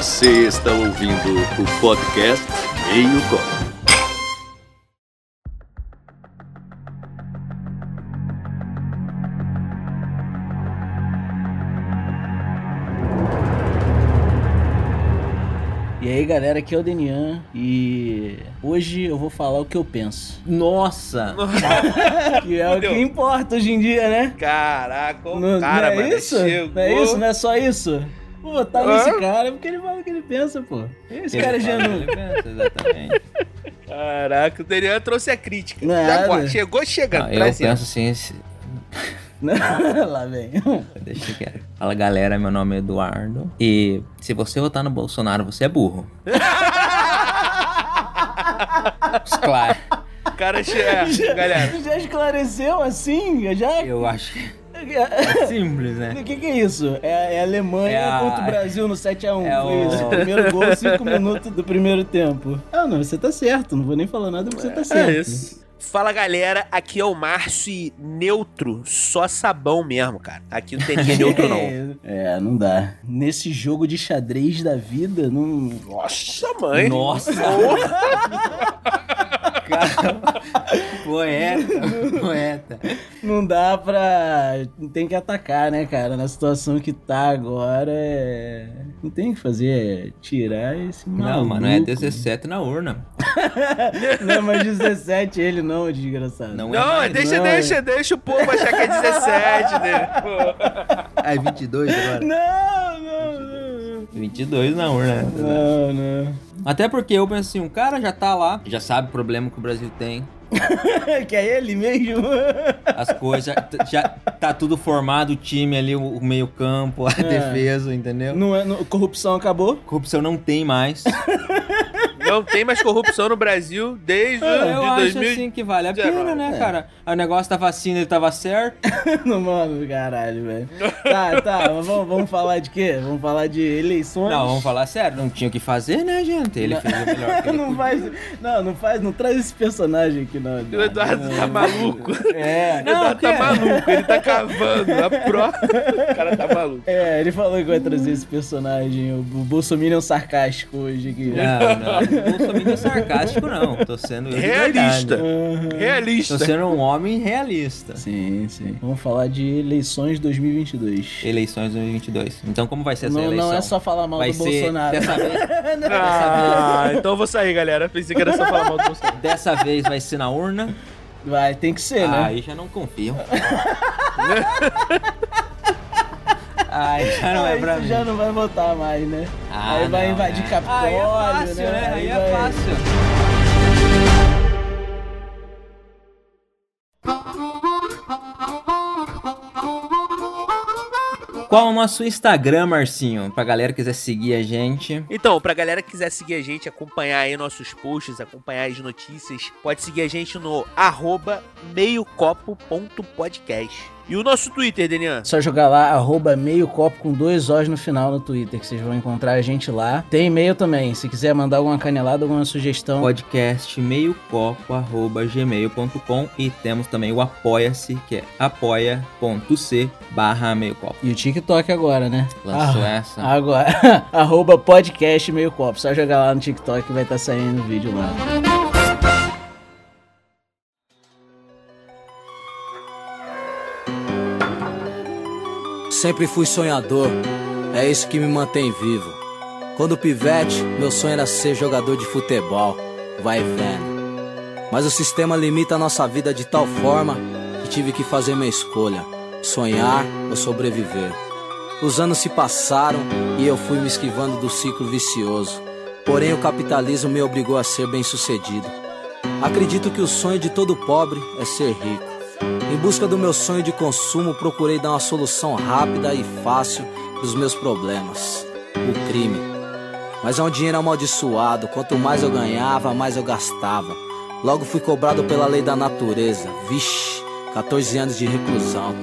Você está ouvindo o podcast Meio Copo. E aí galera, aqui é o Denian e hoje eu vou falar o que eu penso. Nossa! Que é o que importa hoje em dia, né? Caraca, o Não, cara, não é mano, isso? chegou. Não é isso? Não é só isso? Vou votar Hã? nesse cara porque ele fala o que ele pensa, pô. Esse cara é genuíno. Exatamente. Caraca, o Daniel trouxe a crítica. Nada. Já, chegou chegando, Não, eu penso assim, esse- Lá vem. deixa quieto. Fala galera, meu nome é Eduardo. E se você votar no Bolsonaro, você é burro. claro. O cara chega, galera. Já esclareceu assim? Já? Eu acho que é simples, né? O que, que é isso? É, é a Alemanha É a- contra o Brasil no 7x1. É Foi o- isso. Primeiro gol, 5 minutos do primeiro tempo. Ah, não, você tá certo. Não vou nem falar nada porque você tá certo. É isso. Fala galera, aqui é o Márcio e neutro, só sabão mesmo, cara. Aqui não tem ninguém neutro não. É, não dá. Nesse jogo de xadrez da vida, não. Nossa, mãe. Nossa! Cara, poeta, poeta. Não dá pra. Tem que atacar, né, cara? Na situação que tá agora, é... não tem o que fazer. É tirar esse maluco. Não, mano, é 17 na urna. Não é mais 17 ele, não, desgraçado. Não é Não, mais, deixa, não, deixa, deixa o povo achar que é 17, né? Pô. É 22 agora. Não, não, não. 22 na urna. Não, não. Até porque eu penso assim, um cara já tá lá, já sabe o problema que o Brasil tem. que é ele mesmo? As coisas, já tá tudo formado, o time ali, o o meio-campo, a defesa, entendeu? Não é, não- corrupção acabou? Corrupção não tem mais. Não tem mais corrupção no Brasil desde Eu de acho 2000. assim que vale a pena, né, É. cara? O negócio da vacina ele tava certo. Não, mano, caralho, velho. Tá, tá, mas vamos, vamos falar de quê? Vamos falar de eleições? Não, vamos falar sério, não tinha o que fazer, né, gente? Ele fez o melhor que ele não podia. faz. Não, não faz, não traz esse personagem aqui, não. O Eduardo tá maluco. É. O Eduardo tá maluco, ele tá cavando a pró. O cara tá maluco. É, ele falou que vai trazer esse personagem, o Bolsominion sarcástico hoje aqui. Não, não, não sou meio sarcástico, não. Tô sendo Realista. Aham. Realista. Tô sendo um homem realista. Sim, sim. Vamos falar de eleições 2022. Eleições 2022. Então, como vai ser essa Não, eleição? não é só falar mal vai do ser Bolsonaro. Dessa vez, Ah, então eu vou sair, galera. Pensei que era só falar mal do Bolsonaro. dessa vez vai ser na urna. Vai, tem que ser, né? Aí já não confio. Aí já não é Aí pra você mim. já não vai votar mais, né? Ah, aí vai não, invadir né? Capitólio, Aí é fácil, né? né? Aí é vai- fácil. Qual é o nosso Instagram, Marcinho? Pra galera que quiser seguir a gente. Então, pra galera que quiser seguir a gente, acompanhar aí nossos posts, acompanhar as notícias, pode seguir a gente no arroba meiocopo.podcast. E o nosso Twitter, Denian? Só jogar lá, arroba meio copo com dois Os no final no Twitter, que vocês vão encontrar a gente lá. Tem e-mail também, se quiser mandar alguma canelada, alguma sugestão. Podcast meiocopo.gmail.com e temos também o Apoia-se, que é apoia.c barra meiocopo. E o TikTok agora, né? Lançou Ah, essa. Agora, arroba podcast meio copo. Só jogar lá no TikTok que vai estar saindo o vídeo lá. Sempre fui sonhador, é isso que me mantém vivo. Quando pivete, meu sonho era ser jogador de futebol, vai vendo. Mas o sistema limita a nossa vida de tal forma que tive que fazer minha escolha: sonhar ou sobreviver. Os anos se passaram e eu fui me esquivando do ciclo vicioso. Porém, o capitalismo me obrigou a ser bem-sucedido. Acredito que o sonho de todo pobre é ser rico. Em busca do meu sonho de consumo, procurei dar uma solução rápida e fácil dos meus problemas: o crime. Mas é um dinheiro amaldiçoado, quanto mais eu ganhava, mais eu gastava. Logo fui cobrado pela lei da natureza. Vixe, 14 anos de reclusão.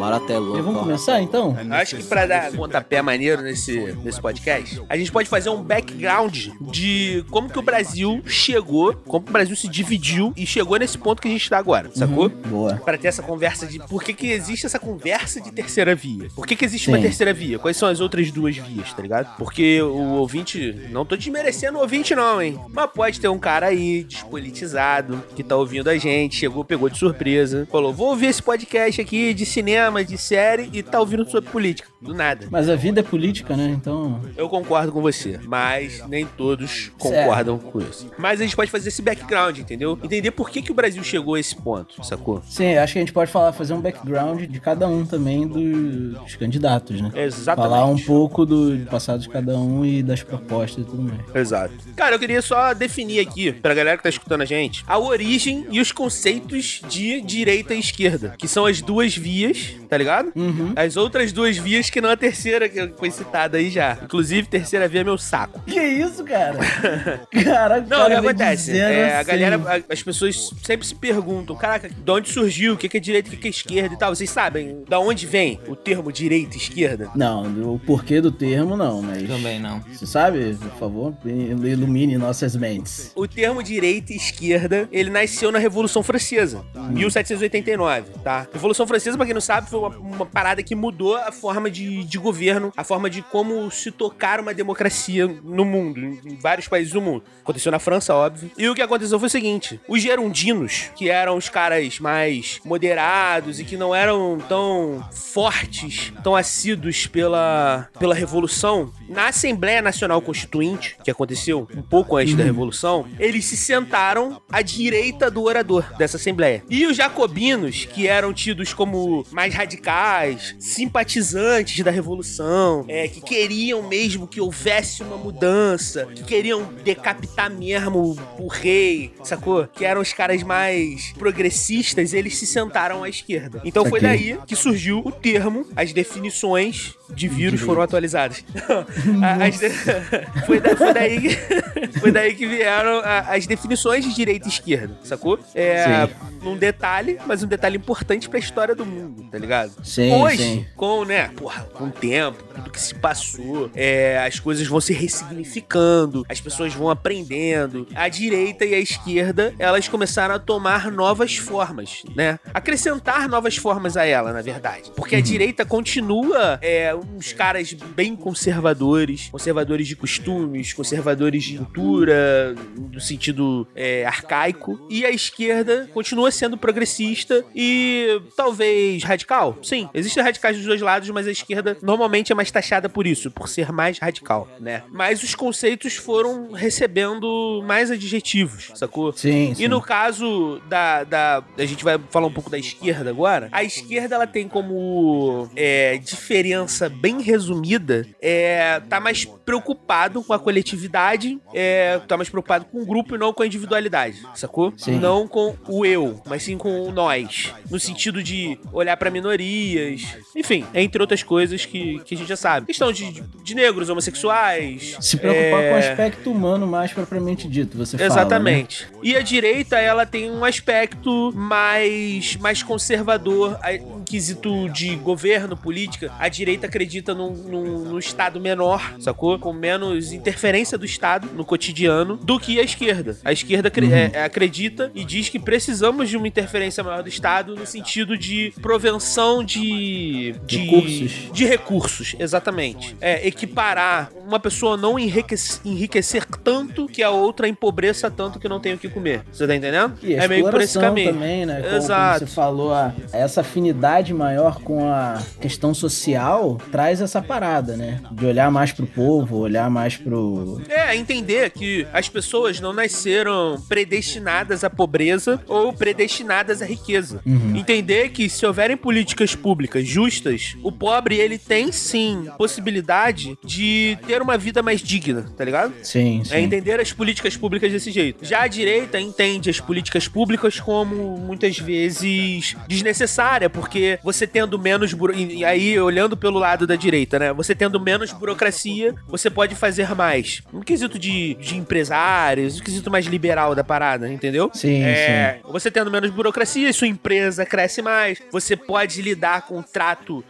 Barato é louco. E vamos começar então? Acho que pra dar pontapé maneiro nesse, nesse podcast, a gente pode fazer um background de como que o Brasil chegou, como que o Brasil se dividiu e chegou nesse ponto que a gente tá agora, sacou? Boa. Pra ter essa conversa de por que, que existe essa conversa de terceira via. Por que, que existe uma Sim. terceira via? Quais são as outras duas vias, tá ligado? Porque o ouvinte. Não tô desmerecendo o ouvinte, não, hein? Mas pode ter um cara aí, despolitizado, que tá ouvindo a gente, chegou, pegou de surpresa, falou: vou ouvir esse podcast aqui de cinema, de série, e tá ouvindo sobre política. Do nada. Mas a vida é política, né? Então. Eu concordo com você, mas nem todos concordam com isso. Mas a gente pode fazer esse background, entendeu? Entender por que, que o Brasil chegou a esse ponto, sacou? Sim, acho que a gente pode falar, fazer um background de cada um também do- dos candidatos, né? Exatamente. Falar um pouco do passado de cada um e das propostas e tudo mais. Exato. Cara, eu queria só definir aqui, pra galera que tá escutando a gente, a origem e os conceitos de direita e esquerda, que são as duas vias, tá ligado? Uhum. As outras duas vias que não a terceira, que foi citada aí já. Inclusive, terceira via é meu saco. Que isso, cara? Caraca, Não, o que acontece? É, a assim. galera, a- as pessoas sempre se perguntam, caraca, de onde surgiu, o que é direita, o que é esquerda e tal. Vocês sabem da onde vem o termo direita e esquerda? Não, o porquê do termo não, mas. Também não. Você sabe, por favor, ilumine nossas mentes. O termo direita e esquerda, ele nasceu na Revolução Francesa, 1789, tá? Revolução Francesa, pra quem não sabe, foi uma, uma parada que mudou a forma de, de governo, a forma de como se tocar uma democracia no mundo, em, em vários países do mundo. Aconteceu na França, óbvio. E o que aconteceu foi o seguinte: os gerundinos, que eram os caras mais moderados e que não eram tão fortes, tão assíduos pela, pela Revolução, na Assembleia Nacional Constituinte, que aconteceu um pouco antes da Revolução, eles se sentaram à direita do orador dessa Assembleia. E os jacobinos, que eram tidos como mais radicais, simpatizantes da Revolução, é, que queriam mesmo que houvesse uma mudança, que queriam decapitar mesmo o rei, sacou? Que eram os caras mais progressistas, eles se sentaram à esquerda. Então foi daí que surgiu o termo, as definições de vírus foram atualizadas. As de- foi, da- foi daí que, foi daí que vieram as definições de direita e esquerda, sacou? É, Sim. um detalhe, mas um detalhe importante pra história do mundo, tá ligado? Sim, Hoje, sim. com, né, porra, com o tempo, tudo que se passou, é, as coisas vão se ressignificando, as pessoas vão aprendendo. A direita e a esquerda, elas começaram a tomar novas formas, né? Acrescentar novas formas a ela, na verdade. Porque a direita continua é, uns caras bem conservadores, conservadores de costumes, conservadores de cultura, no sentido é, arcaico. E a esquerda continua sendo progressista e talvez radical. Sim, existem radicais dos dois lados, mas a esquerda normalmente é mais taxada por isso, por ser mais radical, né? Mas os conceitos foram recebendo mais adjetivos, sacou? Sim, sim. E no caso da, da. A gente vai falar um pouco da esquerda agora. A esquerda ela tem como é, diferença bem resumida: é, tá mais preocupado com a coletividade, é, tá mais preocupado com o grupo e não com a individualidade, sacou? Sim. Não com o eu, mas sim com o nós. No sentido de olhar pra minorias, enfim, entre outras coisas que, que a gente já sabe. Questão de, de negros, homossexuais. Se preocupar é, com o aspecto humano mais propriamente dito, você fala. né? Exatamente. E a direita, ela tem um aspecto mais, mais conservador em quesito de governo, política. A direita acredita num, num, num Estado menor, sacou? Com menos interferência do Estado no cotidiano do que a esquerda. A esquerda acre- é, acredita e diz que precisamos de uma interferência maior do Estado no sentido de provenção de... de Recursos. De recursos, exatamente. É, equiparar uma pessoa não enriquecer, enriquecer tanto que a outra empobreça tanto que não tem o que comer. Você tá entendendo? E é meio por esse caminho. também, né? Como, como Exato. você falou, a- essa afinidade maior com a questão social traz essa parada, né? De olhar mais pro povo, olhar mais pro. É, entender que as pessoas não nasceram predestinadas à pobreza ou predestinadas à riqueza. Uhum. Entender que se houverem políticas públicas justas, o pobre pobre, ele tem sim possibilidade de ter uma vida mais digna, tá ligado? Sim, sim. É entender as políticas públicas desse jeito. Já a direita entende as políticas públicas como muitas vezes desnecessária, porque você tendo menos buro... e aí olhando pelo lado da direita, né? Você tendo menos burocracia, você pode fazer mais. Um quesito de, de empresários, um quesito mais liberal da parada, entendeu? Sim, é, Você tendo menos burocracia, sua empresa cresce mais, você pode lidar com o trato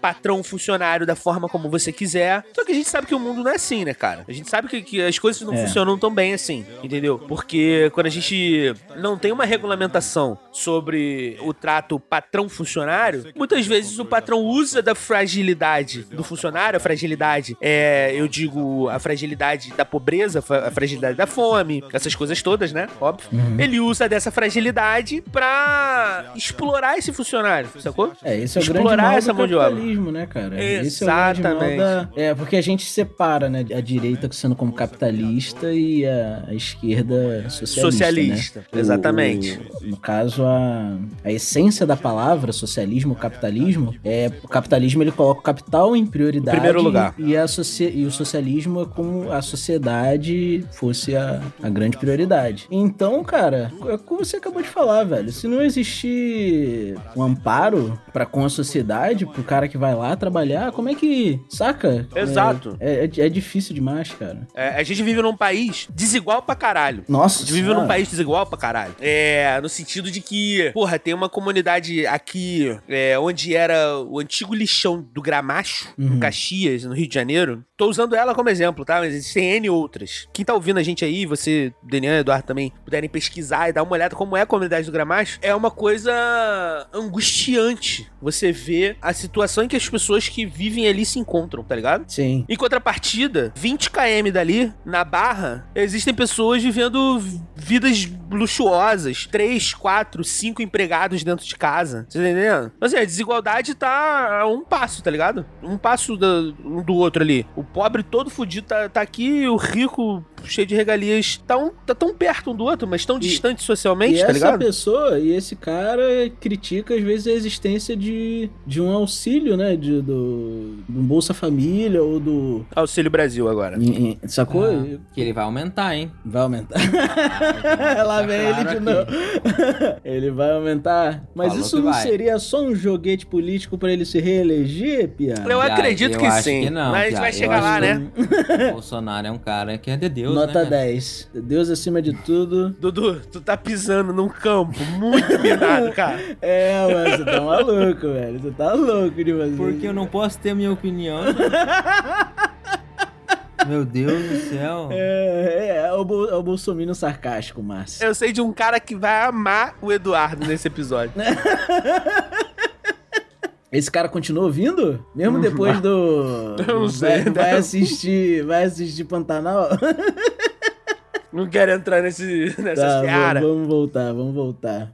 patrão-funcionário da forma como você quiser. Só que a gente sabe que o mundo não é assim, né, cara? A gente sabe que, que as coisas não É. funcionam tão bem assim, entendeu? Porque quando a gente não tem uma regulamentação sobre o trato patrão-funcionário, muitas vezes o patrão usa da fragilidade do funcionário, a fragilidade, é, eu digo, a fragilidade da pobreza, a fragilidade da fome, essas coisas todas, né? Óbvio. Ele usa dessa fragilidade pra explorar esse funcionário, sacou? É, esse é o Explorar grande mal essa mão de obra. capitalismo, né? Esse é mal Exatamente. da... É, porque a gente separa, né, a direita sendo como capitalista e a, a esquerda socialista, Socialista, né? exatamente. O- no caso, a, a essência da palavra, socialismo, capitalismo, é o capitalismo ele coloca o capital em prioridade. Em primeiro lugar. E, a e o socialismo é como a sociedade fosse a, a grande prioridade. Então, cara, é como você acabou de falar, velho. Se não existir um amparo para com a sociedade, pro cara que vai lá trabalhar, como é que. Saca? Exato. É, é, é difícil demais, cara. É, a gente vive num país desigual pra caralho. Nossa. A gente vive num país desigual pra caralho. É, no sentido de que, porra, tem uma comunidade aqui é, onde era o antigo lixão do Gramacho, Uhum. em Caxias, no Rio de Janeiro. Tô usando ela como exemplo, tá? Mas existem N outras. Quem tá ouvindo a gente aí, você, Daniel e Eduardo também, puderem pesquisar e dar uma olhada como é a comunidade do Gramacho, é uma coisa angustiante você ver a situação em que as pessoas que vivem ali se encontram, tá ligado? Sim. Em contrapartida, 20 km dali, na Barra, existem pessoas vivendo vidas luxuosas. 3, 4, 5 empregados dentro de casa. Você tá entendendo? Então, assim, a desigualdade tá a um passo, tá ligado? Um passo do, um do outro ali. O pobre todo fudido tá, tá aqui, o rico cheio de regalias tá, um, tá tão perto um do outro, mas tão E- distante E socialmente, tá essa ligado? pessoa e esse cara critica às vezes a existência de, de um auxílio, né? De, do, do Bolsa Família ou do. Auxílio Brasil agora. em- sacou? Ah, que ele vai aumentar, hein? Vai aumentar. Ah, Lá vem ele claro de aqui. novo. ele vai aumentar. Mas Falou isso não vai. seria só um joguete político pra ele se reeleger, Piada? Eu acredito eu que sim. que não, mas a gente Piada, vai chegar que né? Bolsonaro é um cara que é de Deus, Nota né? 10. Deus acima de tudo. Dudu, tu tá pisando num campo muito minado, cara. É, mas você tá maluco, velho. Você tá louco de fazer. Porque eu não posso ter minha opinião. Meu Deus do céu. É, é, é o, Bol é o Bolsonaro sarcástico, Márcio. Eu sei de um cara que vai amar o Eduardo nesse episódio. Esse cara continua ouvindo? Mesmo depois do. Não sei, Vai, vai né? assistir. Vai assistir Pantanal? Não quero entrar nesse, nessa Tá, vamos, vamos voltar, vamos voltar.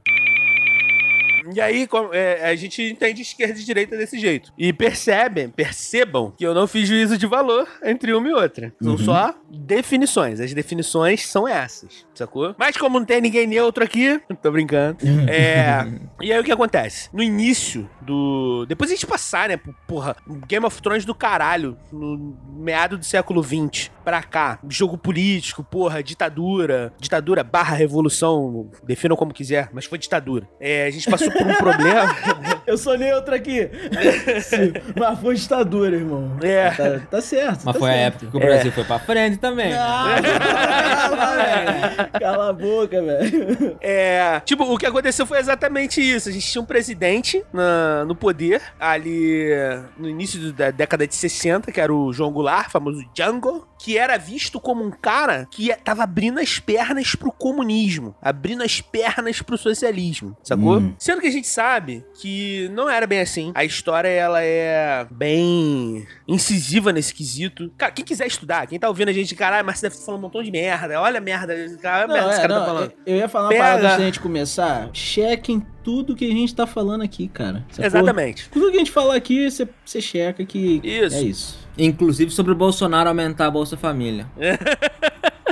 E aí, é, a gente entende esquerda e direita desse jeito. E percebem, percebam que eu não fiz juízo de valor entre uma e outra. São Uhum. só definições. As definições são essas, sacou? Mas como não tem ninguém neutro aqui, tô brincando. É. e aí o que acontece? No início do. Depois a gente passar, né? por- Porra, Game of Thrones do caralho, no meado do século XX pra cá. Jogo político, porra, ditadura. Ditadura barra revolução, definam como quiser, mas foi ditadura. É, a gente passou por um problema. Eu sou neutro aqui. Sim, Mas foi ditadura, irmão. É. Tá, tá certo. Mas tá foi a certo. época que o Brasil foi pra frente também. Ah, velho. Cala a boca, velho. É, tipo, o que aconteceu foi exatamente isso. A gente tinha um presidente na- no poder, ali no início da década de 60, que era o João Goulart, famoso Django, que era visto como um cara que ia- tava abrindo as pernas pro comunismo, abrindo as pernas pro socialismo, sacou? Hum. Sendo que a gente sabe que não era bem assim. A história, ela é bem incisiva nesse quesito. Cara, quem quiser estudar, quem tá ouvindo a gente, caralho, mas você deve estar falando um montão de merda. Olha a merda, cara, olha a Não, merda que esse é, cara não, tá falando. eu ia falar uma Pega. parada antes da gente começar. Chequem tudo que a gente tá falando aqui, cara. Sacou? Exatamente. Tudo que a gente falar aqui, você- você checa que Isso. é isso. Inclusive sobre o Bolsonaro aumentar a Bolsa Família.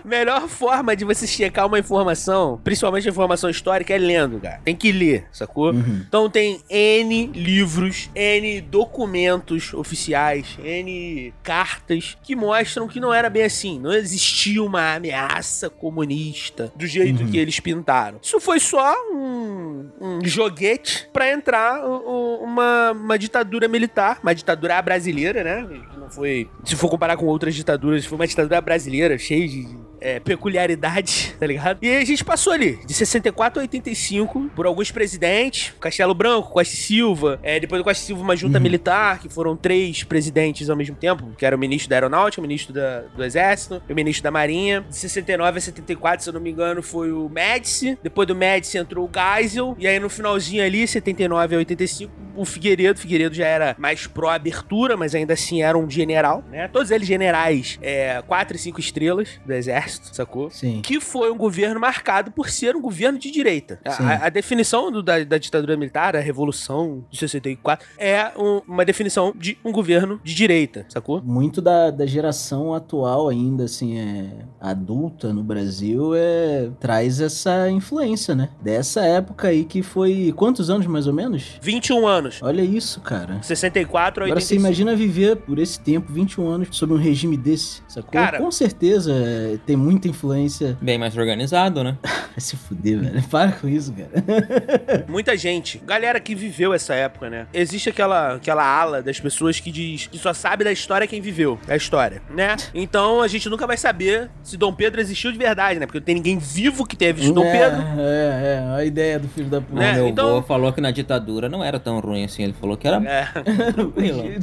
melhor forma de você checar uma informação, principalmente informação histórica, é lendo, cara. Tem que ler, sacou? Então tem N livros, N documentos oficiais, N cartas que mostram que não era bem assim. Não existia uma ameaça comunista do jeito que eles pintaram. Isso foi só um, um joguete pra entrar uma, uma ditadura militar, uma ditadura brasileira, né? Foi. Se for comparar com outras ditaduras, foi uma ditadura brasileira cheia de é, peculiaridades, tá ligado? E a gente passou ali, de 64 a 85, por alguns presidentes, Castelo Branco, Costa Silva, é, depois do Costa Silva uma junta militar, que foram três presidentes ao mesmo tempo, que era o ministro da Aeronáutica, o ministro da- do Exército, e o ministro da Marinha. De 69 a 74, se eu não me engano, foi o Médici, depois do Médici entrou o Geisel, e aí no finalzinho ali, 79 a 85, o Figueiredo, Figueiredo já era mais pró-abertura, mas ainda assim era um general, né? Todos eles generais, é, quatro e cinco estrelas do exército, sacou? Sim. Que foi um governo marcado por ser um governo de direita. A-. A, definição do- da, da ditadura militar, a Revolução de 64, é um- uma definição de um governo de direita, sacou? Muito da, da geração atual ainda, assim, é adulta no Brasil, é traz essa influência, né? Dessa época aí que foi... Quantos anos, mais ou menos? 21 anos. Olha isso, cara. 64 a Agora você 85. imagina viver por esse tempo, 21 anos, sob um regime desse, sacou? Cara- Com certeza é, tem muita influência. Bem mais organizado, né? Vai se fuder, velho. Para com isso, cara. Muita gente, galera que viveu essa época, né? Existe aquela, aquela ala das pessoas que diz que só sabe da história quem viveu a história, né? Então a gente nunca vai saber se Dom Pedro existiu de verdade, né? Porque não tem ninguém vivo que tenha visto Dom é, Pedro. É, é, a ideia do filho da puta. Né? O meu então- avô falou que na ditadura não era tão ruim assim. Ele falou que era É.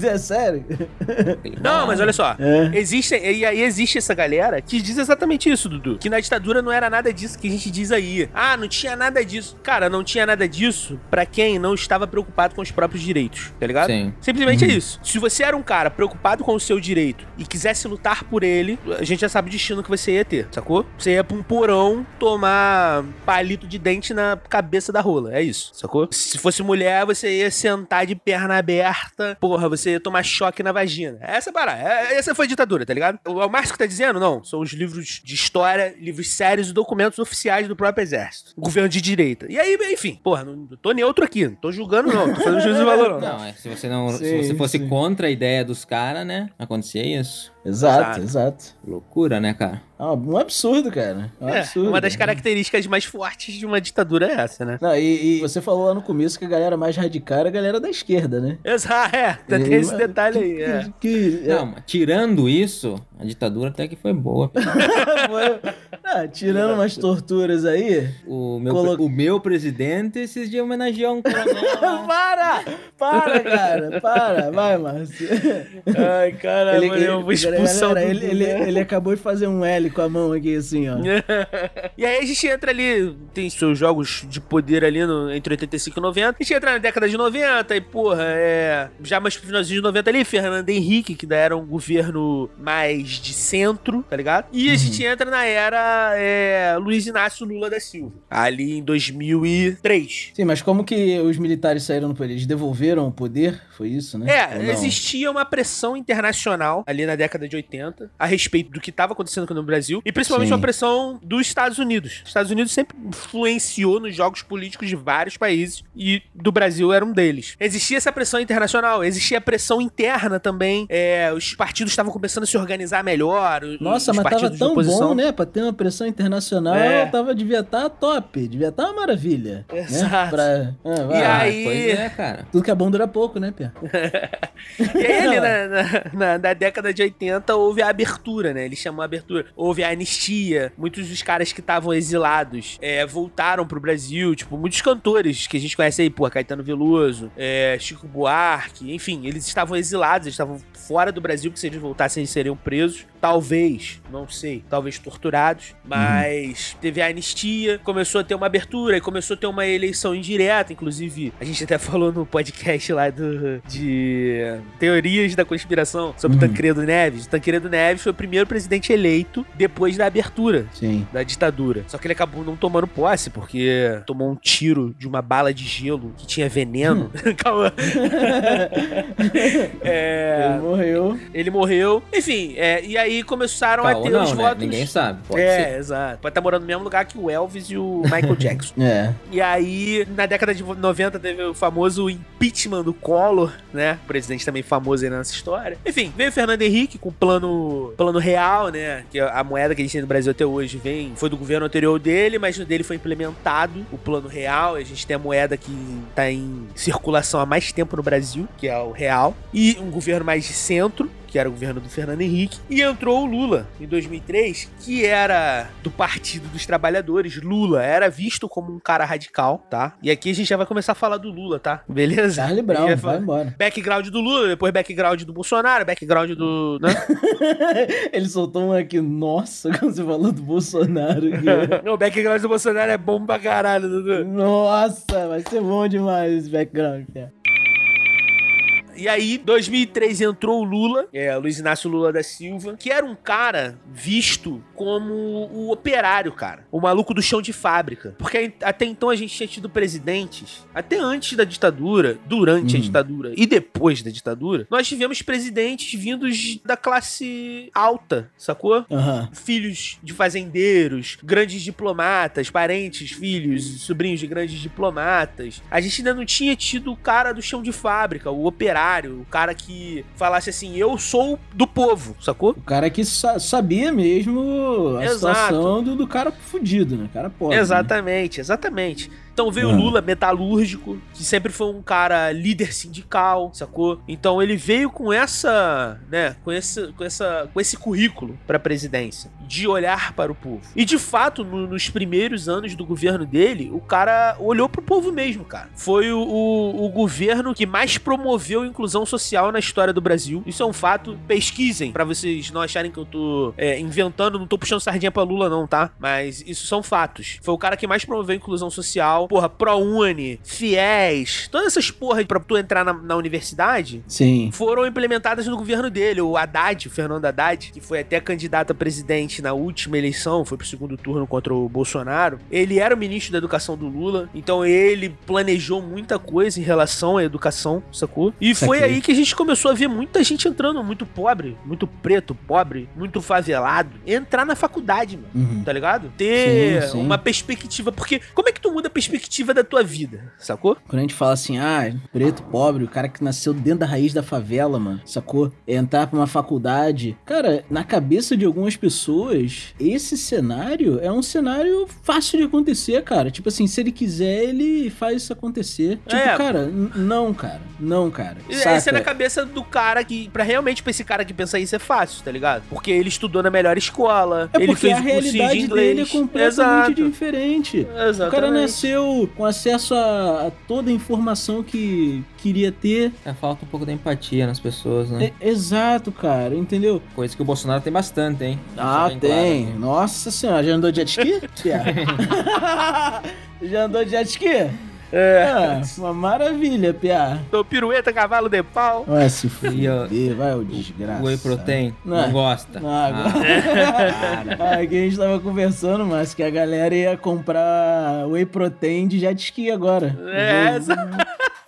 É sério? Não, mas olha só. É. Existe, e aí existe essa galera que diz exatamente isso, Dudu. Que na ditadura não era nada disso que a gente diz aí. Ah, não tinha nada disso. Cara, não tinha nada disso pra quem não estava preocupado com os próprios direitos, tá ligado? Sim. Simplesmente é isso. Se você era um cara preocupado com o seu direito e quisesse lutar por ele, a gente já sabe o destino que você ia ter, sacou? Você ia pra um porão tomar palito de dente na cabeça da rola. É isso, sacou? Se fosse mulher, você ia sentar de perna aberta. Porra, você ia tomar choque na vagina. Essa é a parada. É- Essa foi a ditadura, tá ligado? O, o Márcio que tá dizendo? Não. São os livros de história, livros sérios e documentos oficiais do próprio exército. Governo de direita. E aí, enfim, porra, não tô neutro aqui. Não tô julgando, não. Tô fazendo juízo de valor, não. Não, é, se você não. Sim, se você fosse sim. contra a ideia dos caras, né? Acontecia isso. Exato, Exato. exato. Loucura, né, cara? É um absurdo, cara. É um É, absurdo. uma das cara. características mais fortes de uma ditadura é essa, né? Não, e, e você falou lá no começo que a galera mais radical era a galera da esquerda, né? Exato, é. Tem E- esse detalhe aí, que- é. Que, Não, mas tirando isso, a ditadura até que foi boa. Foi- Ah, tirando umas torturas aí. O meu, Colo- o meu presidente esses dias homenageou um coronel. para! Para, cara! Para! Vai, Márcio. Ai, caralho, mano, eu vou expulsar o galera, ele, ele, ele acabou de fazer um L com a mão aqui, assim, ó. e aí a gente entra ali, tem seus jogos de poder ali no, entre 85 e 90. A gente entra na década de 90 e, porra, é. Já mais pro finalzinho de 90 ali, Fernando Henrique, que daí era um governo mais de centro, tá ligado? E a gente entra na era é, Luiz Inácio Lula da Silva, ali em 2003. Sim, mas como que os militares saíram no poder? Eles devolveram o poder? Foi isso, né? É, existia uma pressão internacional ali na década de 80 a respeito do que estava acontecendo aqui no Brasil e principalmente Sim. uma pressão dos Estados Unidos. Os Estados Unidos sempre influenciou nos jogos políticos de vários países e do Brasil era um deles. Existia essa pressão internacional, existia a pressão interna também. é, os partidos estavam começando a se organizar melhor. os- Nossa, os mas tava tão bom, né? Pra ter uma pressão internacional, É. tava, devia estar top. Devia estar uma maravilha. Exato. Né? Pra... Ah, vai. E Ah, aí- Pois é, cara. Tudo que é bom dura pouco, né, Pia? E aí, ali na, na- na- na década de 80, houve a abertura, né? Eles chamam a abertura. Houve a anistia. Muitos dos caras que estavam exilados é, voltaram pro Brasil. Tipo, muitos cantores que a gente conhece aí, pô, Caetano Veloso, é, Chico Buarque, enfim, eles estavam exilados, eles estavam fora do Brasil, que se eles voltassem, eles seriam presos. Talvez, não sei, talvez torturados. Mas teve a anistia, começou a ter uma abertura e começou a ter uma eleição indireta. Inclusive, a gente até falou no podcast lá do, de teorias da conspiração sobre Uhum. Tancredo Neves. O Tancredo Neves foi o primeiro presidente eleito depois da abertura Sim. da ditadura. Só que ele acabou não tomando posse, porque tomou um tiro de uma bala de gelo que tinha veneno. Calma. é, Ele morreu. ele morreu. Enfim, é, e aí começaram a Caô ter não, os né? votos. Ninguém sabe. Pode é, ser. exato. Pode estar morando no mesmo lugar que o Elvis e o Michael Jackson. É. E aí, na década de 90, teve o famoso impeachment do Collor, né? O presidente também famoso aí nessa história. Enfim, veio o Fernando Henrique com o plano, plano real, né? Que a moeda que a gente tem no Brasil até hoje vem, foi do governo anterior dele, mas no dele foi implementado o plano real. A gente tem a moeda que tá em circulação há mais tempo no Brasil, que é o real. E um governo mais de centro, que era o governo do Fernando Henrique, e entrou o Lula em 2003, que era do Partido dos Trabalhadores. Lula era visto como um cara radical, tá? E aqui a gente já vai começar a falar do Lula, tá? Beleza? Charlie Brown, A gente vai embora. Background do Lula, depois background do Bolsonaro, background do. Né? Ele soltou um aqui, nossa, quando você falou do Bolsonaro. Não, o background do Bolsonaro é bom pra caralho, Dudu. Nossa, vai ser bom demais esse background. cara. E aí, 2003 entrou o Lula, é, Luiz Inácio Lula da Silva, que era um cara visto como o operário, cara. O maluco do chão de fábrica. Porque até então a gente tinha tido presidentes, até antes da ditadura, durante a Uhum. ditadura e depois da ditadura, nós tivemos presidentes vindos da classe alta, sacou? Aham. filhos de fazendeiros, grandes diplomatas, parentes, filhos, sobrinhos de grandes diplomatas. A gente ainda não tinha tido o cara do chão de fábrica, o operário, o cara que falasse assim: eu sou do povo, sacou? O cara que sa- sabia mesmo a Exato. situação do, do cara fudido, né? Cara pobre. né? Exatamente, exatamente. Então veio o Ah. Lula metalúrgico, que sempre foi um cara líder sindical, sacou? Então ele veio com essa, né, com esse, com essa, com esse currículo para presidência, de olhar para o povo. E de fato, no- nos primeiros anos do governo dele, o cara olhou pro povo mesmo, cara. Foi o, o, o governo que mais promoveu a inclusão social na história do Brasil. Isso é um fato. Pesquisem para vocês não acharem que eu tô é, inventando, não tô puxando sardinha pra Lula não, tá? Mas isso são fatos. Foi o cara que mais promoveu a inclusão social. Porra, ProUni, FIES, todas essas porra pra tu entrar na, na universidade Sim. foram implementadas no governo dele. O Haddad, o Fernando Haddad, que foi até candidato a presidente na última eleição, foi pro segundo turno contra o Bolsonaro. Ele era o ministro da educação do Lula, então ele planejou muita coisa em relação à educação, sacou? E foi aí que a gente começou a ver muita gente entrando, muito pobre, muito preto, pobre, muito favelado, entrar na faculdade, mano Uhum. tá ligado? Ter Sim, sim. uma perspectiva, porque como é que tu muda a perspectiva da tua vida, sacou? Quando a gente fala assim, ah, preto, pobre, o cara que nasceu dentro da raiz da favela, mano, sacou? É Entrar pra uma faculdade. Cara, na cabeça de algumas pessoas, esse cenário é um cenário fácil de acontecer, cara. Tipo assim, se ele quiser, ele faz isso acontecer. Tipo, É. cara, não, cara. Não, cara. Isso é Saca? na cabeça do cara que, pra realmente pra esse cara que pensa isso é fácil, tá ligado? Porque ele estudou na melhor escola, É ele fez a o cursinho de realidade inglês. dele é completamente Exato. diferente. Exatamente. O cara nasceu com acesso a, a toda a informação que queria ter. É, falta um pouco da empatia nas pessoas, né? É- exato, cara, entendeu? Coisa que o Bolsonaro tem bastante, hein? Ah, tem. claro. Nossa senhora, já andou de jet ski? Já andou de jet ski? É. Ah, uma maravilha, Pia. Tô pirueta, cavalo de pau. Vai se fuder, vai o desgraça. Whey Protein, Não. não, gosta. Não, agora... ah, aqui a gente tava conversando, mas que a galera ia comprar whey protein de jet ski agora. É,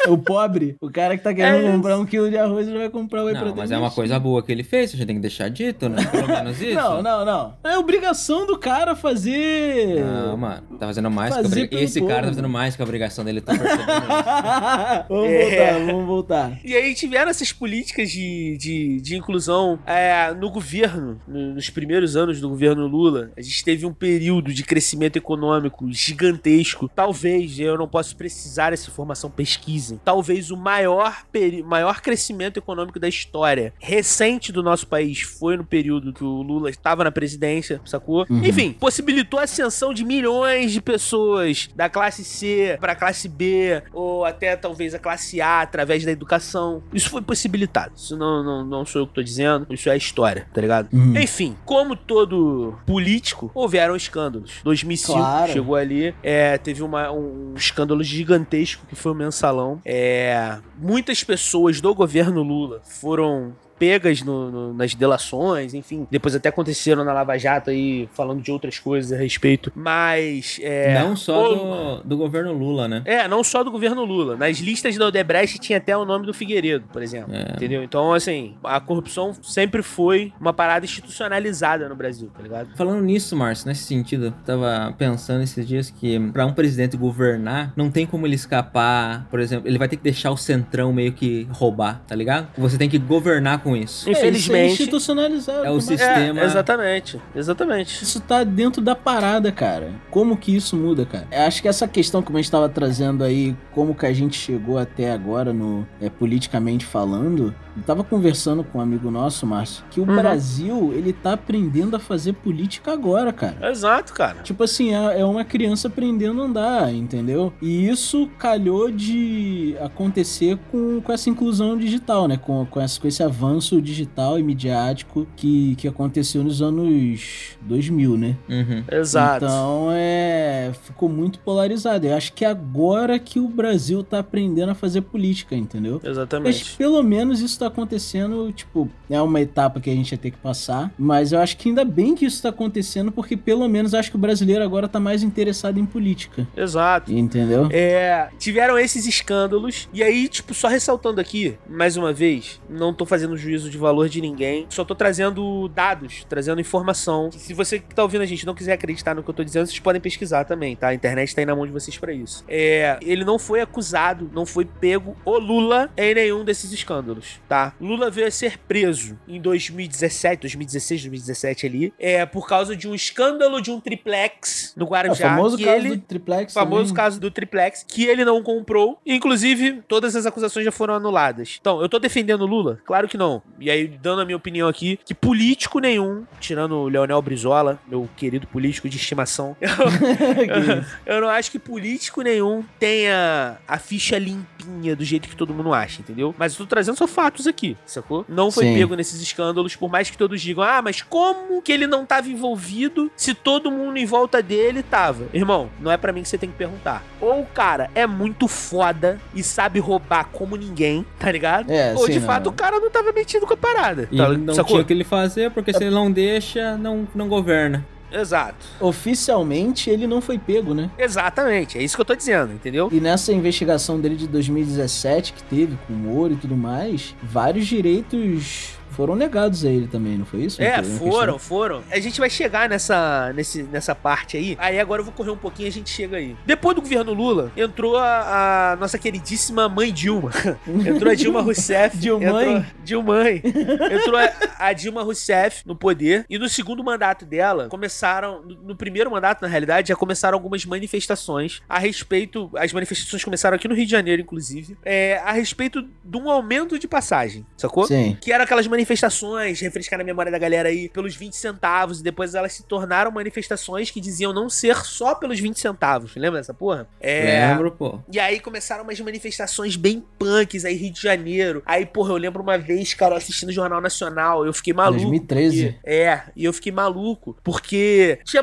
O pobre, o cara que tá querendo É comprar um quilo de arroz, ele vai comprar whey Não, protein. mas é uma coisa boa que ele fez, a gente tem que deixar dito, né? Pelo menos isso. Não, não, não. É obrigação do cara fazer. Não, mano, tá fazendo mais que a Fazer obrigação. pelo Esse povo. cara tá fazendo mais que a obrigação dele, tá percebendo isso. vamos É. voltar, vamos voltar. E aí tiveram essas políticas de, de, de inclusão é, no governo, no- nos primeiros anos do governo Lula. A gente teve um período de crescimento econômico gigantesco. Talvez, eu não posso precisar dessa informação, Talvez o maior, maior crescimento econômico da história recente do nosso país foi no período que o Lula estava na presidência, sacou? Uhum. Enfim, possibilitou a ascensão de milhões de pessoas da classe C para a classe B, ou até talvez a classe A através da educação. Isso foi possibilitado. Isso não, não, não sou eu que tô dizendo, isso é a história, tá ligado? Uhum. Enfim, como todo político, houveram escândalos. 2005 Claro. chegou ali, é, teve uma- um escândalo gigantesco que foi o mensalão. É, muitas pessoas do governo Lula foram pegas no- no- nas delações, enfim. Depois até aconteceram na Lava Jato aí, falando de outras coisas a respeito. Mas. É, Não só o- do, do governo Lula, né? É, não só do governo Lula. Nas listas da Odebrecht tinha até o nome do Figueiredo, por exemplo. É. Entendeu? Então, assim, a corrupção sempre foi uma parada institucionalizada no Brasil, tá ligado? Falando nisso, Márcio, nesse sentido, eu tava pensando esses dias que pra um presidente governar, não tem como ele escapar, por exemplo, ele vai ter que deixar o centrão meio que roubar, tá ligado? Você tem que governar com isso. É, isso é Infelizmente. institucionalizado. É o como sistema- É, exatamente. Exatamente. Isso tá dentro da parada, cara. Como que isso muda, cara? Eu acho que essa questão que a gente tava trazendo aí, como que a gente chegou até agora no é, politicamente falando, eu tava conversando com um amigo nosso, Márcio, que o Uhum. Brasil, ele tá aprendendo a fazer política agora, cara. Exato, cara. Tipo assim, é é uma criança aprendendo a andar, entendeu? E isso calhou de acontecer com, com essa inclusão digital, né? Com, com, esse, com esse avanço digital e midiático que, que aconteceu nos anos 2000, né? Uhum. Exato. Então, é. Ficou muito polarizado. Eu acho que é agora que o Brasil tá aprendendo a fazer política, entendeu? Mas Exatamente. pelo menos isso tá acontecendo, tipo, é uma etapa que a gente ia ter que passar. Mas eu acho que ainda bem que isso tá acontecendo, porque pelo menos acho que o brasileiro agora tá mais interessado em política. Exato. Entendeu? É, tiveram esses escândalos. E aí, tipo, só ressaltando aqui, mais uma vez, não tô fazendo juízo de valor de ninguém, só tô trazendo dados, trazendo informação. Se você que tá ouvindo a gente não quiser acreditar no que eu tô dizendo, vocês podem pesquisar também, tá? A internet tá aí na mão de vocês pra isso. É, ele não foi acusado, não foi pego o Lula em nenhum desses escândalos, tá? Lula veio a ser preso em 2017, 2016, 2017 ali, é por causa de um escândalo de um triplex no É, o Guarujá. famoso caso ele... do triplex. Famoso também. caso do triplex, que ele não comprou. Inclusive, todas as acusações já foram anuladas. Então, eu tô defendendo Lula? Claro que não. E aí, dando a minha opinião aqui, que político nenhum, tirando o Leonel Brizola, meu querido político de estimação, eu, eu não acho que político nenhum tenha a ficha limpinha do jeito que todo mundo acha, entendeu? Mas eu tô trazendo só fatos aqui, sacou? Não foi Sim. pego nesses escândalos, por mais que todos digam, ah, mas como que ele não tava envolvido se todo mundo em volta dele tava? Irmão, não é pra mim que você tem que perguntar. Ou o cara é muito foda e sabe roubar como ninguém, tá ligado? É, Ou sim, de não. fato o cara não tava metido com a parada. E tá, não sacou? tinha o que ele fazer, porque se ele não deixa, não, não governa. Exato. Oficialmente ele não foi pego, né? Exatamente. É isso que eu tô dizendo, entendeu? E nessa investigação dele de 2017 que teve com o ouro e tudo mais, vários direitos foram negados a ele também, não foi isso? É, foram, foram. A gente vai chegar nessa, nesse, nessa parte aí. Aí agora eu vou correr um pouquinho e a gente chega aí. Depois do governo Lula, entrou a, a nossa queridíssima mãe Dilma. entrou a Dilma Rousseff. Entrou, Dilmãe. Entrou a, a Dilma Rousseff no poder. E no segundo mandato dela, começaram. No, no primeiro mandato, na realidade, já começaram algumas manifestações a respeito. As manifestações começaram aqui no Rio de Janeiro, inclusive. É, a respeito de um aumento de passagem, sacou? Sim. Que eram aquelas manifestações, refrescar na memória da galera aí, pelos 20 centavos, e depois elas se tornaram manifestações que diziam não ser só pelos 20 centavos. Lembra dessa porra? É. Lembro, pô. E aí começaram umas manifestações bem punks aí, Rio de Janeiro. Aí, porra, eu lembro uma vez, cara, assistindo o Jornal Nacional, eu fiquei maluco. 2013. porque- é, e eu fiquei maluco, porque tinha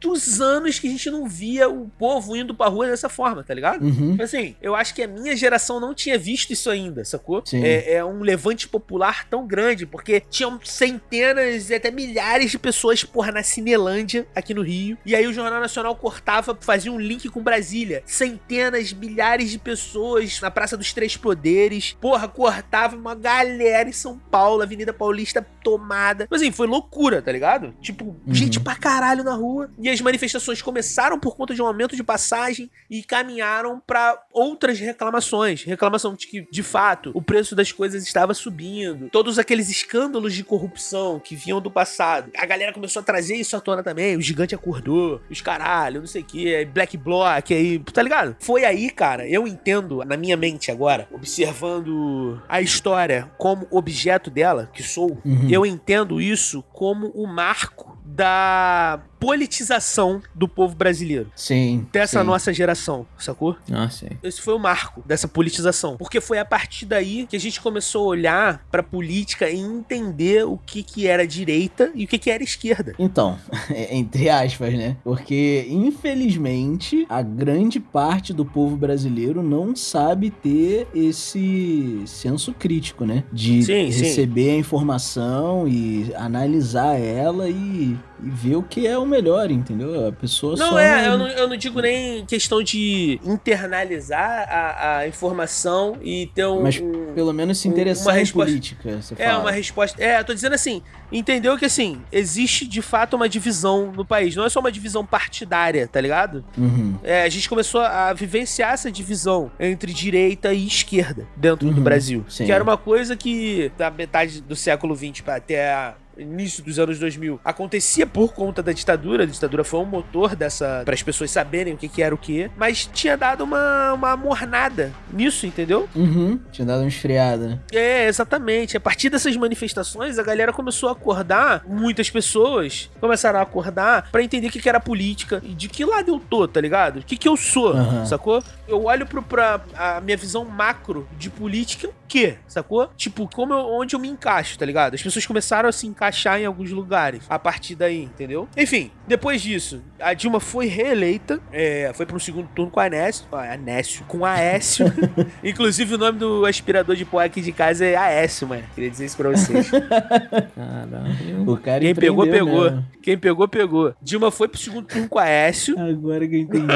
muitos anos que a gente não via o povo indo pra rua dessa forma, tá ligado? Uhum. Tipo Assim, eu acho que a minha geração não tinha visto isso ainda, sacou? É, é um levante popular tão grande, porque tinham centenas e até milhares de pessoas, porra, na Cinelândia, aqui no Rio. E aí o Jornal Nacional cortava, fazia um link com Brasília. Centenas, milhares de pessoas na Praça dos Três Poderes. Porra, cortava uma galera em São Paulo, Avenida Paulista tomada. Mas assim, foi loucura, tá ligado? Tipo, gente pra caralho na rua. E as manifestações começaram por conta de um aumento de passagem e caminharam pra outras reclamações. Reclamação de que, de fato, o preço das coisas estava subindo. Todos aqueles escândalos de corrupção que vinham do passado. A galera começou a trazer isso à tona também. O gigante acordou, os caralho, não sei o que, Black Block aí, tá ligado? Foi aí, cara, eu entendo na minha mente agora, observando a história como objeto dela, que sou, Uhum. eu entendo isso como o marco da politização do povo brasileiro. Sim. Dessa sim. nossa geração, sacou? Ah, sei. Esse foi o marco dessa politização. Porque foi a partir daí que a gente começou a olhar pra política e entender o que, que era direita e o que, que era esquerda. Então, entre aspas, né? Porque, infelizmente, a grande parte do povo brasileiro não sabe ter esse senso crítico, né? De Sim, sim. receber a informação e analisar ela e, e ver o que é o melhor, entendeu? A pessoa Não só. é, eu não, eu não digo nem questão de internalizar a, a informação e ter um. Mas um- pelo menos se interessar uma resposta- política, você É, fala. uma resposta. É, eu tô dizendo assim, entendeu que assim, existe de fato uma divisão no país. Não é só uma divisão partidária, tá ligado? Uhum. É, a gente começou a vivenciar essa divisão entre direita e esquerda dentro do Uhum, Brasil. sim. Que era uma coisa que, da metade do século XX pra até a início dos anos 2000 acontecia por conta da ditadura. A ditadura foi um motor dessa para as pessoas saberem o que, que era o que, mas tinha dado uma, uma mornada nisso, entendeu? Uhum. Tinha dado uma esfriada, né? É, exatamente. A partir dessas manifestações, a galera começou a acordar, muitas pessoas começaram a acordar pra entender o que, que era política e de que lado eu tô, tá ligado? O que, que eu sou, Aham. sacou? Eu olho pro, pra a minha visão macro de política, o quê, sacou? Tipo, como eu- onde eu me encaixo, tá ligado? As pessoas começaram a se encaixar em alguns lugares a partir daí, entendeu? Enfim, depois disso, a Dilma foi reeleita, é, foi pro segundo turno com a Aécio, ah, Anécio, com a Aécio. Inclusive, o nome do aspirador de pó aqui de casa é Aécio, mano. Queria dizer isso pra vocês. Caralho. O cara Quem pegou, pegou. mesmo. Quem pegou, pegou. Dilma foi pro segundo turno com a Aécio. Agora que eu entendi.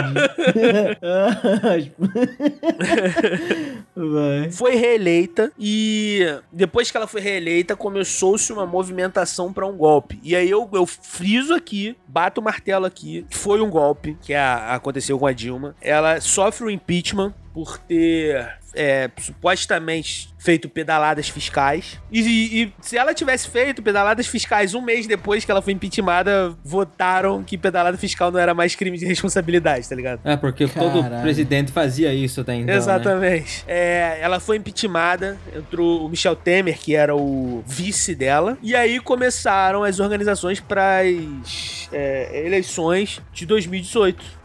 Vai. Foi reeleita e depois que ela foi reeleita, começou-se uma movimentação pra um golpe. E aí eu, eu friso aqui, bato o martelo aqui, foi um golpe que a- aconteceu com a Dilma. Ela sofre o impeachment por ter é, supostamente feito pedaladas fiscais. E, e se ela tivesse feito pedaladas fiscais um mês depois que ela foi impeachmentada, votaram que pedalada fiscal não era mais crime de responsabilidade, tá ligado? É, porque todo Caralho. presidente fazia isso até então, né? Exatamente. É, ela foi impeachmentada, entrou o Michel Temer, que era o vice dela, e aí começaram as organizações para as é, eleições de 2018.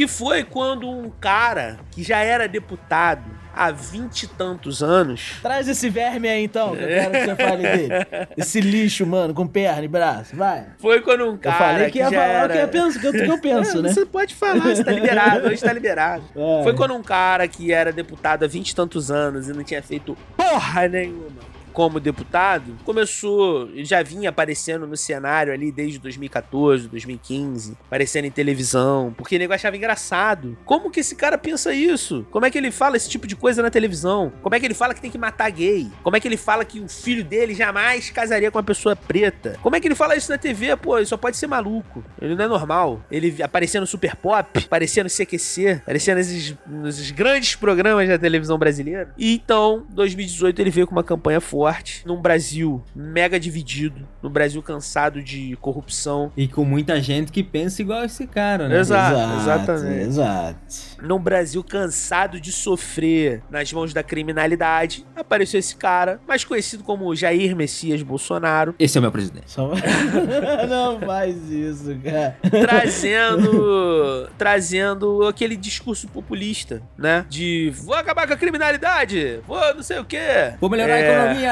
Que foi quando um cara que já era deputado há vinte e tantos anos. Traz esse verme aí então, que eu quero que você fale dele. Esse lixo, mano, com perna e braço. Vai. Foi quando um Eu cara. falei que ia já falar era... o que eu penso, que eu, que eu penso É, né? Você pode falar, você tá liberado, hoje tá liberado. Vai. Foi quando um cara que era deputado há vinte e tantos anos e não tinha feito porra nenhuma como deputado, começou, já vinha aparecendo no cenário ali desde 2014, 2015, aparecendo em televisão, porque ele achava engraçado. Como que esse cara pensa isso? Como é que ele fala esse tipo de coisa na televisão? Como é que ele fala que tem que matar gay? Como é que ele fala que o filho dele jamais casaria com uma pessoa preta? Como é que ele fala isso na TV? Pô, ele só pode ser maluco. Ele não é normal. Ele aparecia no Super Pop, aparecia no CQC, aparecia nesses, nesses grandes programas da televisão brasileira. E então, 2018, ele veio com uma campanha forte, num Brasil mega dividido, num Brasil cansado de corrupção, E com muita gente que pensa igual esse cara, né? Exato. exatamente. Exato. num Brasil cansado de sofrer nas mãos da criminalidade, apareceu esse cara, mais conhecido como Jair Messias Bolsonaro, Esse é o meu presidente. Só... Não faz isso, cara. trazendo trazendo aquele discurso populista, né? De vou acabar com a criminalidade, vou não sei o quê. Vou melhorar É, a economia!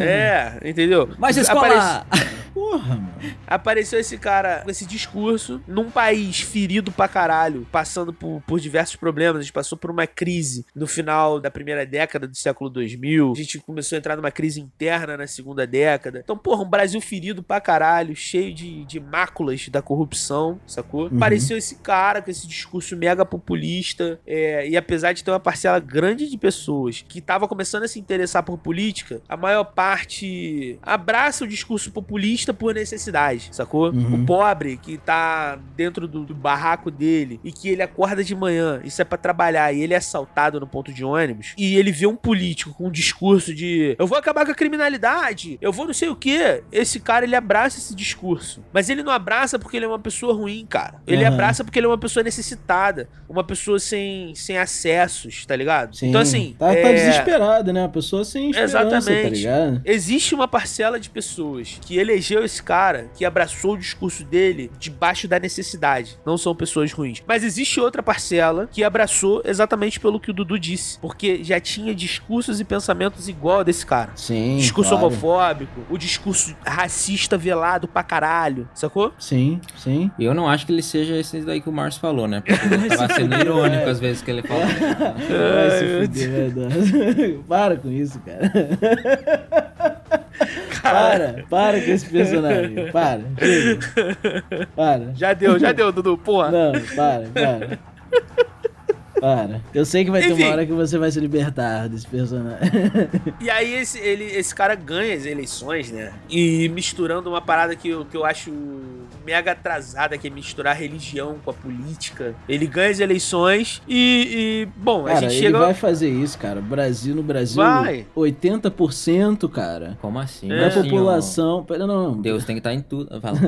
É, entendeu? Mais escola! Porra, mano. Apareceu esse cara com esse discurso num país ferido pra caralho, passando por, por diversos problemas. A gente passou por uma crise no final da primeira década do século 2000. A gente começou a entrar numa crise interna na segunda década. Então, porra, um Brasil ferido pra caralho, cheio de, de máculas da corrupção, sacou? Apareceu esse cara com esse discurso mega populista. é, e apesar de ter uma parcela grande de pessoas que tava começando a se interessar por política, a maior parte abraça o discurso populista por necessidade, sacou? Uhum. O pobre que tá dentro do, do barraco dele e que ele acorda de manhã, isso é pra trabalhar, e ele é assaltado no ponto de ônibus, e ele vê um político com um discurso de eu vou acabar com a criminalidade, eu vou não sei o que. Esse cara, ele abraça esse discurso. Mas ele não abraça porque ele é uma pessoa ruim, cara. Ele Uhum. abraça porque ele é uma pessoa necessitada, uma pessoa sem, sem acessos, tá ligado? Sim. Então, assim. Tá, tá é, desesperado, né? A pessoa sem esperança, tá Exatamente. ligado? Existe uma parcela de pessoas que elegeu esse cara, que abraçou o discurso dele debaixo da necessidade. Não são pessoas ruins. Mas existe outra parcela que abraçou exatamente pelo que o Dudu disse. Porque já tinha discursos e pensamentos igual a desse cara. Sim. discurso claro. homofóbico, o discurso racista velado pra caralho, sacou? Sim, sim. Eu não acho que ele seja esse daí que o Márcio falou, né? Porque ele vai sendo irônico às vezes que ele fala. Vai se fuder, Eduardo. Para com isso, cara. Para, para com esse personagem. Para, chega. Para. Já deu, já deu, Dudu, porra. Não, para, para. Para. Eu sei que vai ter Enfim. uma hora que você vai se libertar desse personagem. E aí esse, ele, esse cara ganha as eleições, né? E misturando uma parada que eu, que eu acho mega atrasada, que é misturar religião com a política. Ele ganha as eleições e, e, bom, a Cara, gente ele chega... vai fazer isso, cara. Brasil, no Brasil, Vai. 80%, cara, Como assim? É. da população... Pera, não, não. Deus tem que estar em tudo. Fala.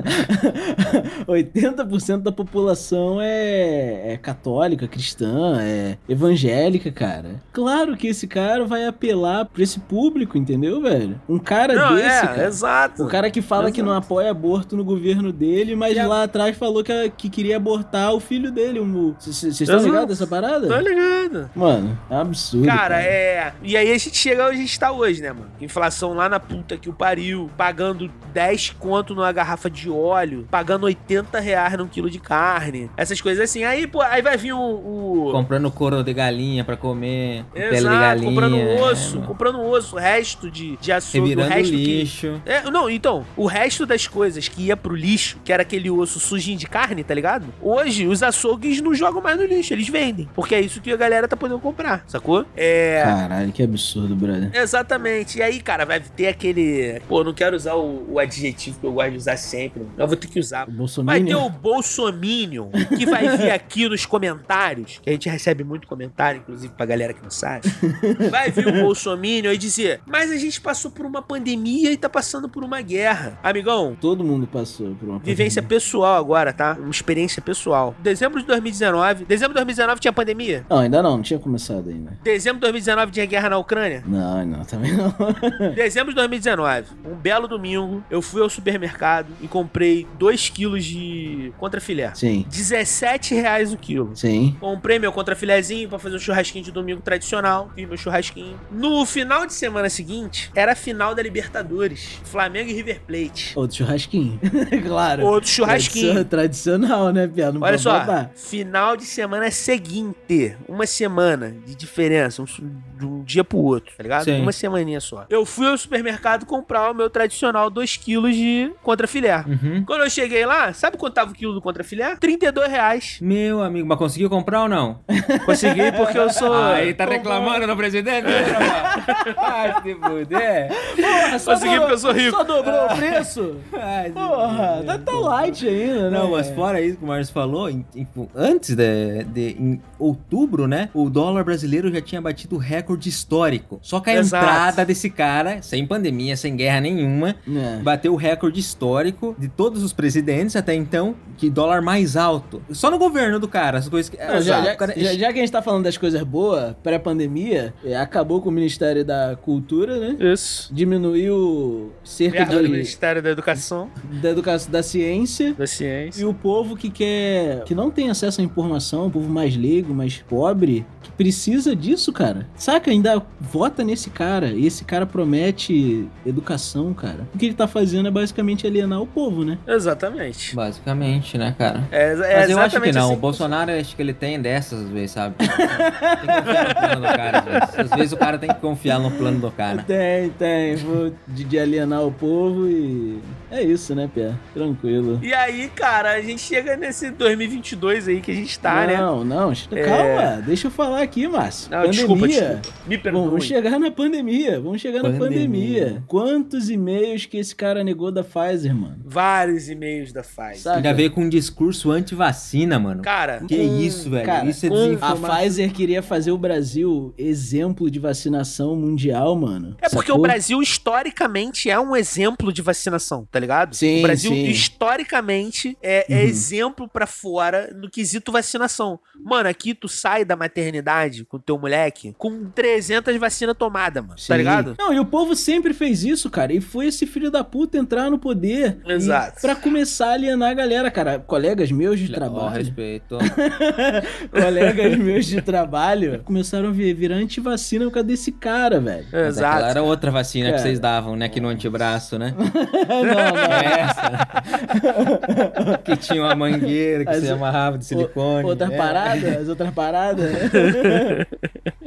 80% da população é, é católica, cristã, é evangélica, cara. Claro que esse cara vai apelar pra esse público, entendeu, velho? Um cara Não, desse, é, cara. exato. O cara que fala que não apoia aborto no governo dele, mas lá atrás falou que, que queria abortar o filho dele. Vocês estão Exato. ligados dessa parada? Tá ligado? Mano, é um absurdo. Cara, é. E aí a gente chega onde a gente tá hoje, né, mano? Inflação lá na puta que o pariu, pagando 10 conto numa garrafa de óleo, pagando 80 reais num quilo de carne. Essas coisas assim. Aí, pô, aí vai vir o. o... Comprando couro de galinha pra comer, pele de Exato, galinha. comprando é, osso, mano. comprando osso, resto de, de açougue, o resto que. lixo. É, não, então, o resto das coisas que ia pro lixo, que era aquele osso sujinho de carne, tá ligado? Hoje, os açougues não jogam mais no lixo, eles vendem. Porque é isso que a galera tá podendo comprar, sacou? É. Caralho, que absurdo, brother. Exatamente. E aí, cara, vai ter aquele. Pô, não quero usar o, o adjetivo que eu gosto de usar sempre. Eu vou ter que usar. O Vai ter o Bolsominion que vai vir aqui nos comentários, que a gente recebe muito comentário, inclusive pra galera que não sabe. Vai vir o Bolsominion e dizer: Mas a gente passou por uma pandemia e tá passando por uma guerra. Amigão, Todo mundo passou por uma vivência pessoal agora, tá? Uma experiência pessoal. Dezembro de 2019. Dezembro de 2019 tinha pandemia? Não, ainda não, não tinha começado ainda. Dezembro de 2019 tinha guerra na Ucrânia? Não, não, também não. Dezembro de 2019, um belo domingo, eu fui ao supermercado e comprei 2 quilos de contrafilé. Sim, 17 reais o quilo. sim. Comprei meu contrafilézinho pra fazer um churrasquinho de domingo tradicional. Fiz meu churrasquinho. No final de semana seguinte, era a final da Libertadores. Flamengo e River Plate. Outro churrasquinho. claro. Outro churrasquinho. Tradicio- Tradicional, né, Pia? Não Olha só, babar. final de semana seguinte. Uma semana de diferença, um, de um dia pro outro, tá ligado? Sim. Uma semaninha só. Eu fui ao supermercado comprar o meu tradicional 2 quilos de contrafilé. Uhum. Quando eu cheguei lá, sabe quanto tava o quilo do contrafilé? 32 reais. Meu amigo, mas conseguiu comprar ou não? Consegui porque eu sou. Aí tá reclamando do presidente? Ai, se fuder. Consegui do- porque eu sou rico. Só dobrou o preço? Ai, Porra, tá, tá light ainda, né? Não, mas fora isso que o Marcos falou, em- em- antes de, de- outubro, né? O dólar brasileiro já tinha batido recorde histórico. Só que a Exato. entrada desse cara, sem pandemia, sem guerra nenhuma, É. bateu o recorde histórico de todos os presidentes até então, que dólar mais alto. Só no governo do cara, as coisas que. Não, já, já, o cara- já- já que a gente tá falando das coisas boas, pré-pandemia, é, acabou com o Ministério da Cultura, né? Isso. Diminuiu cerca do de, Ministério da Educação, da educação da ciência. da Ciência. E o povo que quer. que não tem acesso à informação, o povo mais leigo, mais pobre, que precisa disso, cara. Saca? Ainda vota nesse cara. E esse cara promete educação, cara. O que ele tá fazendo é basicamente alienar o povo, né? Exatamente. Basicamente, né, cara? É, é Mas eu acho que não. assim O Bolsonaro, acho que ele tem dessas, às vezes, sabe? tem que confiar no plano do cara, às vezes. Às vezes o cara tem que confiar no plano do cara. Tem, tem. Vou de, de alienar o povo e. É isso, né, Pé? Tranquilo. E aí, cara, a gente chega nesse 2022 aí que a gente tá, né? não, não, É. calma, deixa eu falar aqui, Márcio. Não, desculpa, desculpa. Me Bom, perdoe. vamos chegar na pandemia, vamos chegar na Pandemia. pandemia. Quantos e-mails que esse cara negou da Pfizer, mano? Vários e-mails da Pfizer. Saca? Ainda veio com um discurso anti-vacina, mano. Cara, Que Com- isso, velho. cara, isso é com- A desinformação. Pfizer queria fazer o Brasil exemplo de vacinação mundial, mano. é porque Sacou? o Brasil historicamente é um exemplo de vacinação, tá ligado? Sim, o Brasil, sim. historicamente, é, é exemplo pra fora no quesito vacinação. Mano, aqui tu sai da maternidade com teu moleque com 300 vacinas tomadas, mano. Tá Sim. ligado? Não, e o povo sempre fez isso, cara. E foi esse filho da puta entrar no poder. Exato. Pra começar a alienar a galera, cara. Colegas meus de trabalho. respeito. colegas meus de trabalho começaram a vir, virar antivacina por causa desse cara, velho. Mas Exato. era outra vacina Cara. que vocês davam, né? Aqui no antebraço, né? não. É essa. que tinha uma mangueira que As- você amarrava de silicone. Outra é. parada? As outras paradas?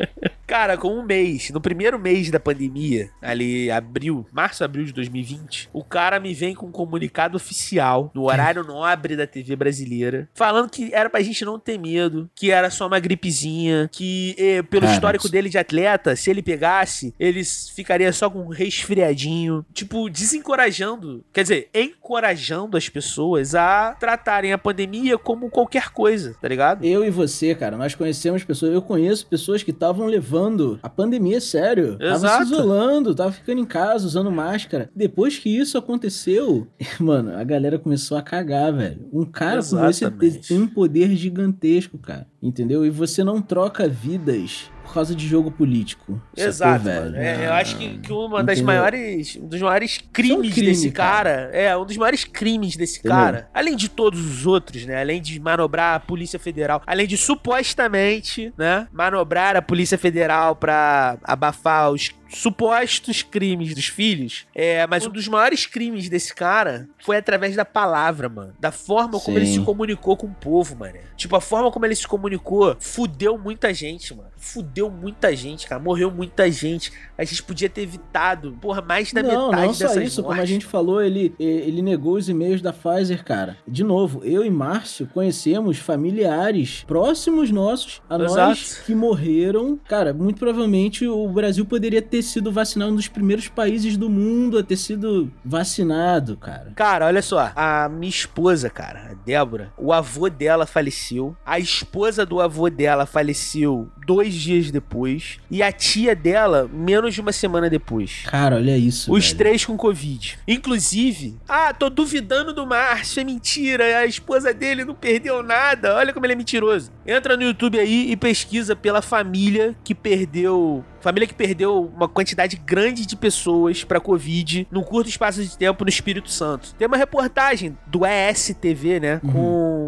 Cara, com um mês, no primeiro mês da pandemia, ali abril, março, abril de 2020, o cara me vem com um comunicado oficial no horário nobre da TV brasileira, falando que era pra gente não ter medo, que era só uma gripezinha, que eh, pelo histórico dele de atleta, se ele pegasse, ele ficaria só com um resfriadinho, tipo, desencorajando, quer dizer, encorajando as pessoas a tratarem a pandemia como qualquer coisa, tá ligado? Eu e você, cara, nós conhecemos pessoas, eu conheço pessoas que estavam levando a pandemia a sério. Exato. se isolando, estavam ficando em casa, usando máscara. Depois que isso aconteceu, mano, a galera começou a cagar, velho. Um cara como esse Exatamente. tem um poder gigantesco, cara. Entendeu? E você não troca vidas por causa de jogo político. sacou, Exato, velho? É, eu acho que, que uma das Entendeu? maiores. Um dos maiores crimes crime, desse cara. cara. É, um dos maiores crimes desse Entendeu? cara. Além de todos os outros, né? Além de manobrar a Polícia Federal. Além de supostamente, né? Manobrar a Polícia Federal pra abafar os supostos crimes dos filhos. É, mas um dos maiores crimes desse cara foi através da palavra, mano. Da forma como ele se comunicou com o povo, mano. Tipo, a forma como ele se comunicou fudeu muita gente, mano. Fudeu muita gente, cara. Morreu muita gente. A gente podia ter evitado, porra, mais da não, metade não só dessas isso, como a mortes. gente falou, ele, ele negou os e-mails da Pfizer, cara. De novo, eu e Márcio conhecemos familiares próximos nossos a nós Exato. que morreram. Cara, muito provavelmente o Brasil poderia ter sido vacinado um dos primeiros países do mundo a ter sido vacinado, cara. Cara, olha só. A minha esposa, cara, a Débora, o avô dela faleceu. A esposa do avô dela faleceu dois dias depois. E a tia dela, menos de uma semana depois. Cara, olha isso. Os velho. três com Covid. Inclusive, ah, tô duvidando do Márcio, é mentira. A esposa dele não perdeu nada. Olha como ele é mentiroso. Entra no YouTube aí e pesquisa pela família que perdeu. Família que perdeu uma quantidade grande de pessoas pra Covid num curto espaço de tempo no Espírito Santo. Tem uma reportagem do ESTV, né? Uhum. Com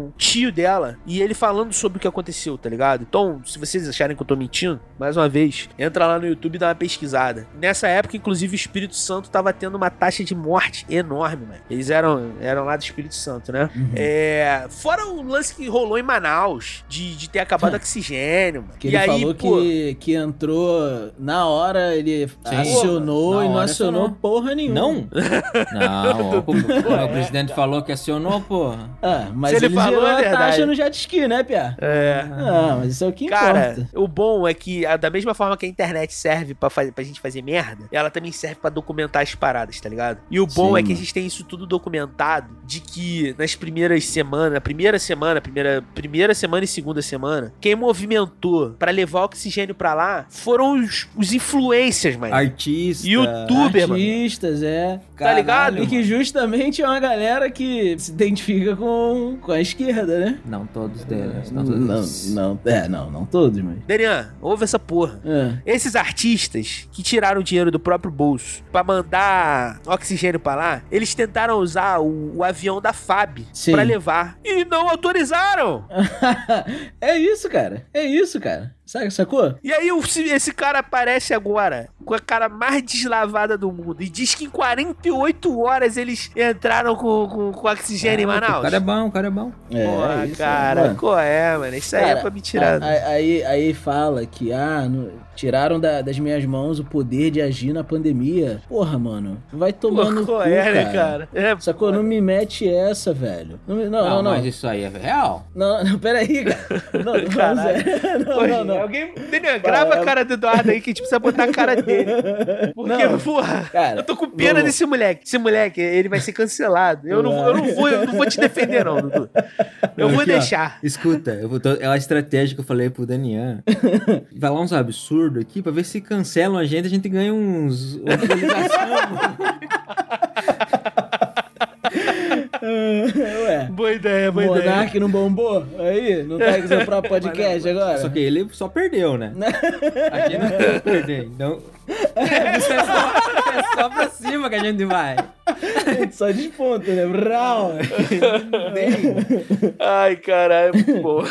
o tio dela. E ele falando sobre o que aconteceu, tá ligado? Então, se vocês acharem que eu tô mentindo, mais uma vez, entra lá no YouTube e dá uma pesquisada. Nessa época, inclusive, o Espírito Santo tava tendo uma taxa de morte enorme, mano. Eles eram, eram lá do Espírito Santo, né? Uhum. É, fora o lance que rolou em Manaus, de, de ter acabado o oxigênio, mano. Que e ele aí, falou pô, que, que entrou na hora, ele acionou Na e não acionou acionou. porra nenhuma. Não? Não, o, o presidente falou que acionou, porra. Ah, mas Se ele ele, falou, zerou é a verdade. taxa no jet ski, né, Pia? É. Ah, mas isso é o que Cara, importa. o bom é que, da mesma forma que a internet serve pra, fazer, pra gente fazer merda, ela também serve pra documentar as paradas, tá ligado? E o bom Sim, é que a gente tem isso tudo documentado, de que nas primeiras semanas, primeira semana, primeira, primeira semana e segunda semana, quem movimentou pra levar oxigênio pra lá foram os, os influencers, mano. Artista. YouTube, mano. Artistas, é. Tá ligado? E que justamente é uma galera que se identifica com, com a esquerda, né? Não todos deles. Não, Não, todos. não, é, não, não todos, mas. Darian, ouve essa porra. É. Esses artistas que tiraram dinheiro do próprio bolso pra mandar oxigênio pra lá, eles tentaram usar o, o avião da FAB pra levar e não autorizaram. é isso, cara. É isso, cara. Sabe, sacou? E aí esse cara aparece agora com a cara mais deslavada do mundo e diz que em 48 horas eles entraram com, com, com oxigênio em Ah, Manaus. O cara é bom, o cara é bom. É, Porra, isso, cara, mano. qual é, mano? Isso aí é Cara, pra me tirar. a- a- Aí, aí fala que, ah, no- tiraram da- das minhas mãos o poder de agir na pandemia. Porra, mano, vai tomar Pô, cu, é, né, cara. cara? É, Sacou? Não me mete essa, velho. Não, me- não, não, não. mas isso aí é real. Não, não, peraí, cara. Não, não. Zé. não, não, não. Alguém. Daniel, grava a cara do Eduardo aí que a gente precisa botar a cara dele. Porque, Não. porra, Cara, eu tô com pena vamos- desse moleque. Esse moleque, ele vai ser cancelado. Eu não, eu não, vou, eu não vou te defender, não, Dudu. Eu vou Aqui, ó. deixar. Escuta, eu vou, é a estratégia que eu falei pro Daniel. Vai lá uns absurdos aqui pra ver se cancelam a gente, a gente ganha uns. Ué. Boa ideia, boa ideia. Monark não bombou? Aí, não tá com seu próprio podcast agora? Só que ele só perdeu, né? A gente não pode perder. Então. É só, é só pra cima que a gente vai. Só desponta, né? Brau. Ai, caralho, é muito bom.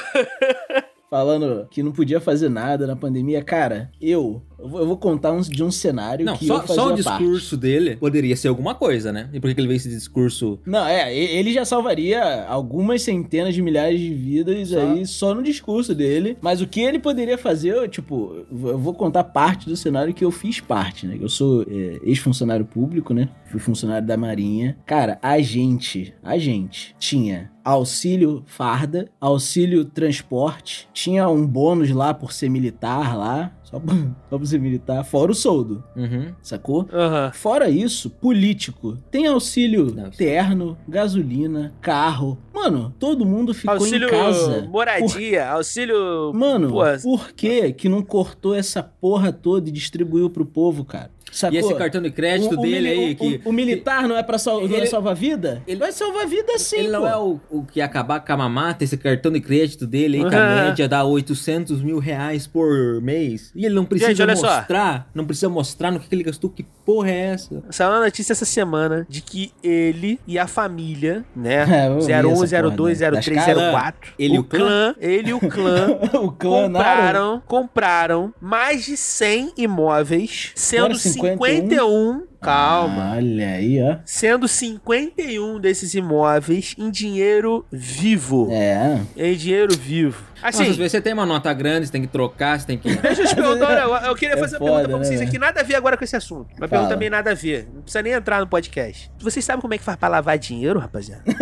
Falando que não podia fazer nada na pandemia, cara, eu, eu vou, contar uns, de um cenário Não, que só, eu fazia só o parte. discurso dele poderia ser alguma coisa, né? E por que ele veio esse discurso? Não, é, ele já salvaria algumas centenas de milhares de vidas Só. aí só no discurso dele. Mas o que ele poderia fazer, eu, tipo, eu vou contar parte do cenário que eu fiz parte, né? Eu sou é, ex-funcionário público, né? Fui funcionário da Marinha. Cara, a gente, a gente tinha auxílio farda, auxílio transporte, tinha um bônus lá por ser militar lá, só, só por ser militar, fora o soldo, Uhum. sacou? Aham. Fora isso, político. Tem auxílio Não, isso- terno, gasolina, carro. Mano, todo mundo ficou Auxílio em casa. moradia, auxílio. Mano, por que que não cortou essa porra toda e distribuiu pro povo, cara? Sacou? E esse cartão de crédito O- o dele mili- aí, o, que. o, o militar não é pra sal, não é Ele- salvar vida? ele- Vai salvar vida sim, Ele não pô. é o, o que acabar com a mamata, esse cartão de crédito dele aí, que a Uhum. média dá 800 mil reais por mês. E ele não precisa Gente, olha só. mostrar, não precisa mostrar no que que ele gastou, que porra é essa? Saiu uma notícia essa semana de que ele e a família, né? É, eu vi 01, essa porra, 02, né? Das 03, caras. 04. Ele e o o clã? clã, ele e o clã o clã compraram, compraram mais de 100 imóveis, sendo Agora 51. 51, calma, Olha aí, ó. sendo 51 desses imóveis em dinheiro vivo. É. Em dinheiro vivo. Assim, Nossa, se você tem uma nota grande, você tem que trocar, você tem que. Deixa eu te perguntar, eu- eu queria É fazer uma foda, pergunta pra né, vocês velho? aqui, nada a ver agora com esse assunto. Uma Fala. pergunta bem nada a ver. Não precisa nem entrar no podcast. Vocês sabem como é que faz pra lavar dinheiro, rapaziada?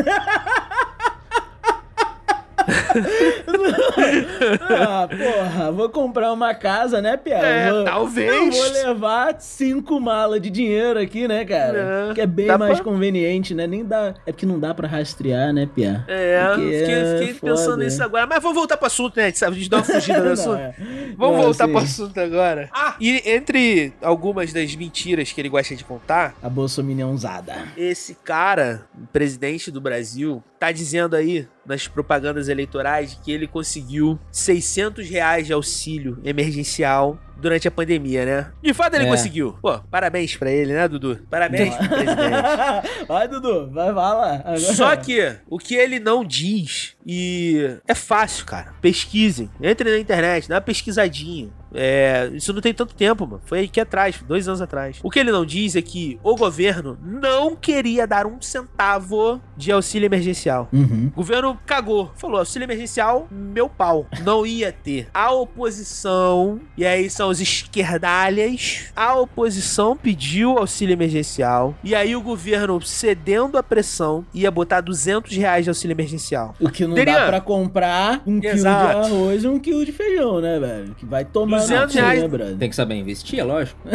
Ah, porra, vou comprar uma casa, né, Pia? É, vou, talvez. Eu vou levar cinco malas de dinheiro aqui, né, cara? É, que é bem dá mais pra- conveniente, né? Nem dá. É porque não dá pra rastrear, né, Pia? É, Porque fiquei, é fiquei pensando né? nisso agora. Mas vamos voltar pro assunto, né? A gente dá uma fugida do Não, assunto. é. Vamos Não, voltar sim. pro assunto agora. Ah, e entre algumas das mentiras que ele gosta de contar, A bolsominionzada. esse cara, presidente do Brasil, tá dizendo aí nas propagandas eleitorais que ele conseguiu 600 reais de auxílio emergencial durante a pandemia, né? De fato ele É. conseguiu. Pô, parabéns pra ele, né, Dudu? Parabéns pro presidente. Vai, Dudu, vai, vai lá. Agora- Só que o que ele não diz, e é fácil, cara. Pesquisem. Entre na internet, dá uma pesquisadinha. É, isso não tem tanto tempo, mano. Foi aqui atrás, dois anos atrás. O que ele não diz é que o governo não queria dar um centavo de auxílio emergencial. Uhum. O governo cagou. Falou, auxílio emergencial, meu pau. Não ia ter. A oposição, e aí são os esquerdalhas, a oposição pediu auxílio emergencial. E aí o governo, cedendo à pressão, ia botar 200 reais de auxílio emergencial. O que não Derian. dá pra comprar um quilo Exato. de arroz e um quilo de feijão, né, velho? Que vai tomar 200 no cu, reais. né, brother? Tem que saber investir, é lógico.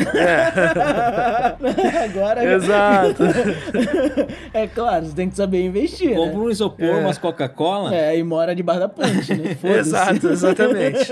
Agora. Exato. é claro, você tem que saber investir. Compra Né? um isopor, É. umas Coca-Cola. É, e mora debaixo da ponte, né? Exato, exatamente.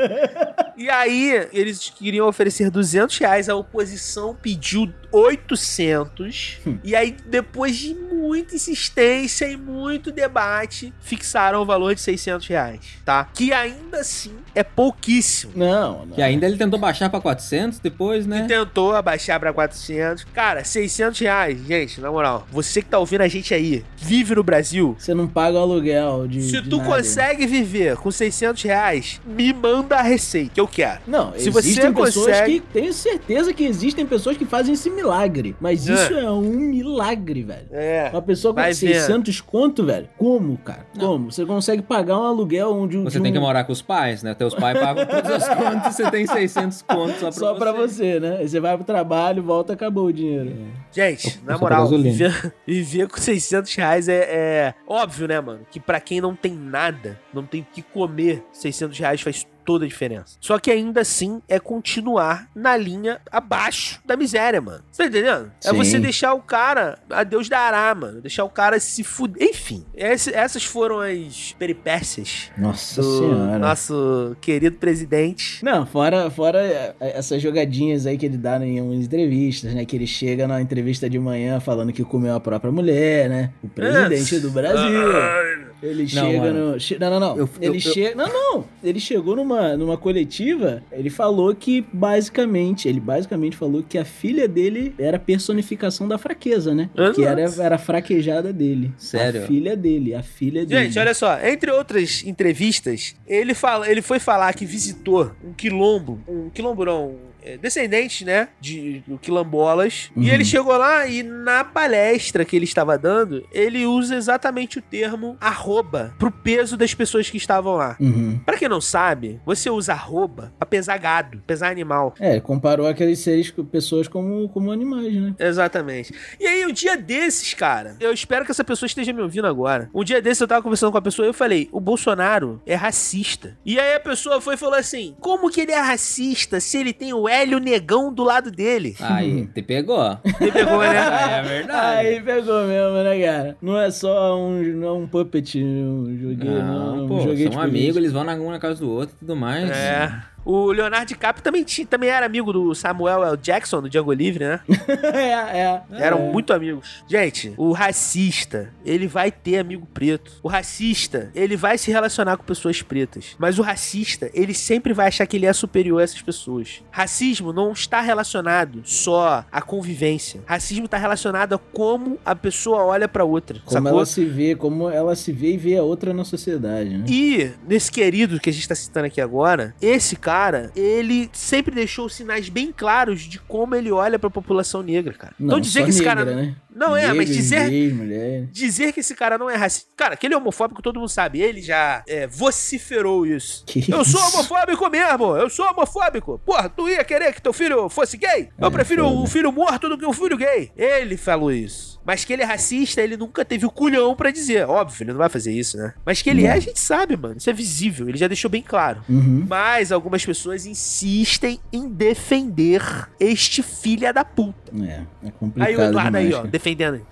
E aí, eles queriam oferecer 200 reais, a oposição pediu 800. e aí, depois de muita insistência e muito debate, fixaram o valor de 600 reais, tá? Que ainda assim é pouquíssimo. Não, não. Que ainda ele tentou baixar pra 400 depois, né? Tentou abaixar pra 400. Cara, 600 reais, gente, na moral. Você que tá ouvindo a gente aí, vive no Brasil. Você não paga o aluguel de. Se de tu nada. consegue viver com 600 reais, me manda a receita, que eu quero. Não, Se você existem pessoas consegue- que. Tenho certeza que existem pessoas que fazem esse milagre. Mas É. isso é um milagre, velho. É. Uma pessoa com Vai 600 conto, velho. Como, cara? Como? Você consegue pagar um aluguel onde Você de tem que um- morar com os pais, né? Teus pais pagam todas as contas, você tem 600 contos só pra Só você. pra você, né? Aí você vai pro trabalho, volta, acabou o dinheiro. Gente, na moral, viver, viver com 600 reais é, é óbvio, né, mano? Que pra quem não tem nada, não tem o que comer, 600 reais faz toda a diferença. Só que ainda assim é continuar na linha abaixo da miséria, mano. Você tá entendendo? É Sim. você deixar o cara, a Deus dará, mano. Deixar o cara se fuder. Enfim, esse- essas foram as peripécias Nossa do senhora. nosso querido presidente. Não, fora, fora é, essas jogadinhas aí que ele dá em umas entrevistas, né? Que ele chega na entrevista de manhã falando que comeu a própria mulher, né? O presidente do Brasil. Ele Não, chega mano. no. che- Não, não, não. Eu- ele eu- eu- chega. Não, não. Ele chegou numa, numa coletiva. Ele falou que basicamente. Ele basicamente falou que a filha dele era personificação da fraqueza, né? Que era, era a fraquejada dele. Sério? A filha dele. A filha dele. Gente, olha só, entre outras entrevistas, ele, fala, ele foi falar que visitou um quilombo, um quilombo não, descendente, né, de quilombolas, Uhum. e ele chegou lá e na palestra que ele estava dando, ele usa exatamente o termo arroba pro peso das pessoas que estavam lá. Uhum. Pra quem não sabe, você usa arroba pra pesar gado, pesar animal. É, comparou aqueles seres, pessoas como, como animais, né? Exatamente. E aí, um dia desses, cara, eu espero que essa pessoa esteja me ouvindo agora. Um dia desses eu tava conversando com a pessoa e eu falei: o Bolsonaro é racista. E aí a pessoa foi e falou assim: como que ele é racista se ele tem o Hélio Negão do lado dele? Aí, te pegou. Ele pegou, né? é verdade. Aí pegou mesmo, né, cara? Não é só um, não é um puppet, um joguinho, não, Não, um pô, joguete são político. amigos, eles vão na, um na casa do outro e tudo mais. É. O Leonardo DiCaprio também, tinha, também era amigo do Samuel L. Jackson, do Django Livre, né? é, é. Eram É. muito amigos. Gente, o racista, ele vai ter amigo preto. O racista, ele vai se relacionar com pessoas pretas. Mas o racista, ele sempre vai achar que ele é superior a essas pessoas. Racismo não está relacionado só à convivência. Racismo está relacionado a como a pessoa olha pra outra. Como sacou? ela se vê, como ela se vê e vê a outra na sociedade, né? E nesse querido que a gente tá citando aqui agora, esse cara, ele sempre deixou sinais bem claros de como ele olha pra população negra, cara. Não, então dizer que esse negra, cara né? Não é, mas dizer. Dizer que esse cara não é racista. Cara, que ele é homofóbico, todo mundo sabe. Ele já é, vociferou isso. Que eu sou isso? homofóbico mesmo. Eu sou homofóbico. Porra, tu ia querer que teu filho fosse gay? Eu É, prefiro foda. um filho morto do que um filho gay. Ele falou isso. Mas que ele é racista, ele nunca teve o culhão pra dizer. Óbvio, ele não vai fazer isso, né? Mas que ele Não. é, a gente sabe, mano. Isso é visível. Ele já deixou bem claro. Uhum. Mas algumas pessoas insistem em defender este filha da puta. É, é complicado Aí o Eduardo aí, demais, ó, cara. Defendendo.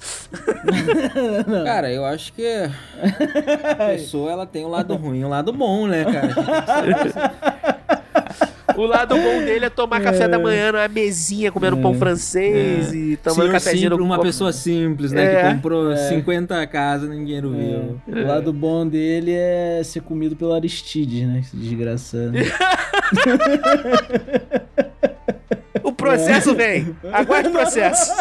Cara, eu acho que a pessoa ela tem um lado ruim e um lado bom, né, cara? O lado bom dele é tomar café da manhã na mesinha, comendo pão francês e tomando Senhor cafezinho simples, no uma pessoa simples, né? É. que comprou 50 casas e ninguém viu. O lado bom dele é ser comido pelo Aristides, né? Esse desgraçado. O processo vem. Aguarde o processo.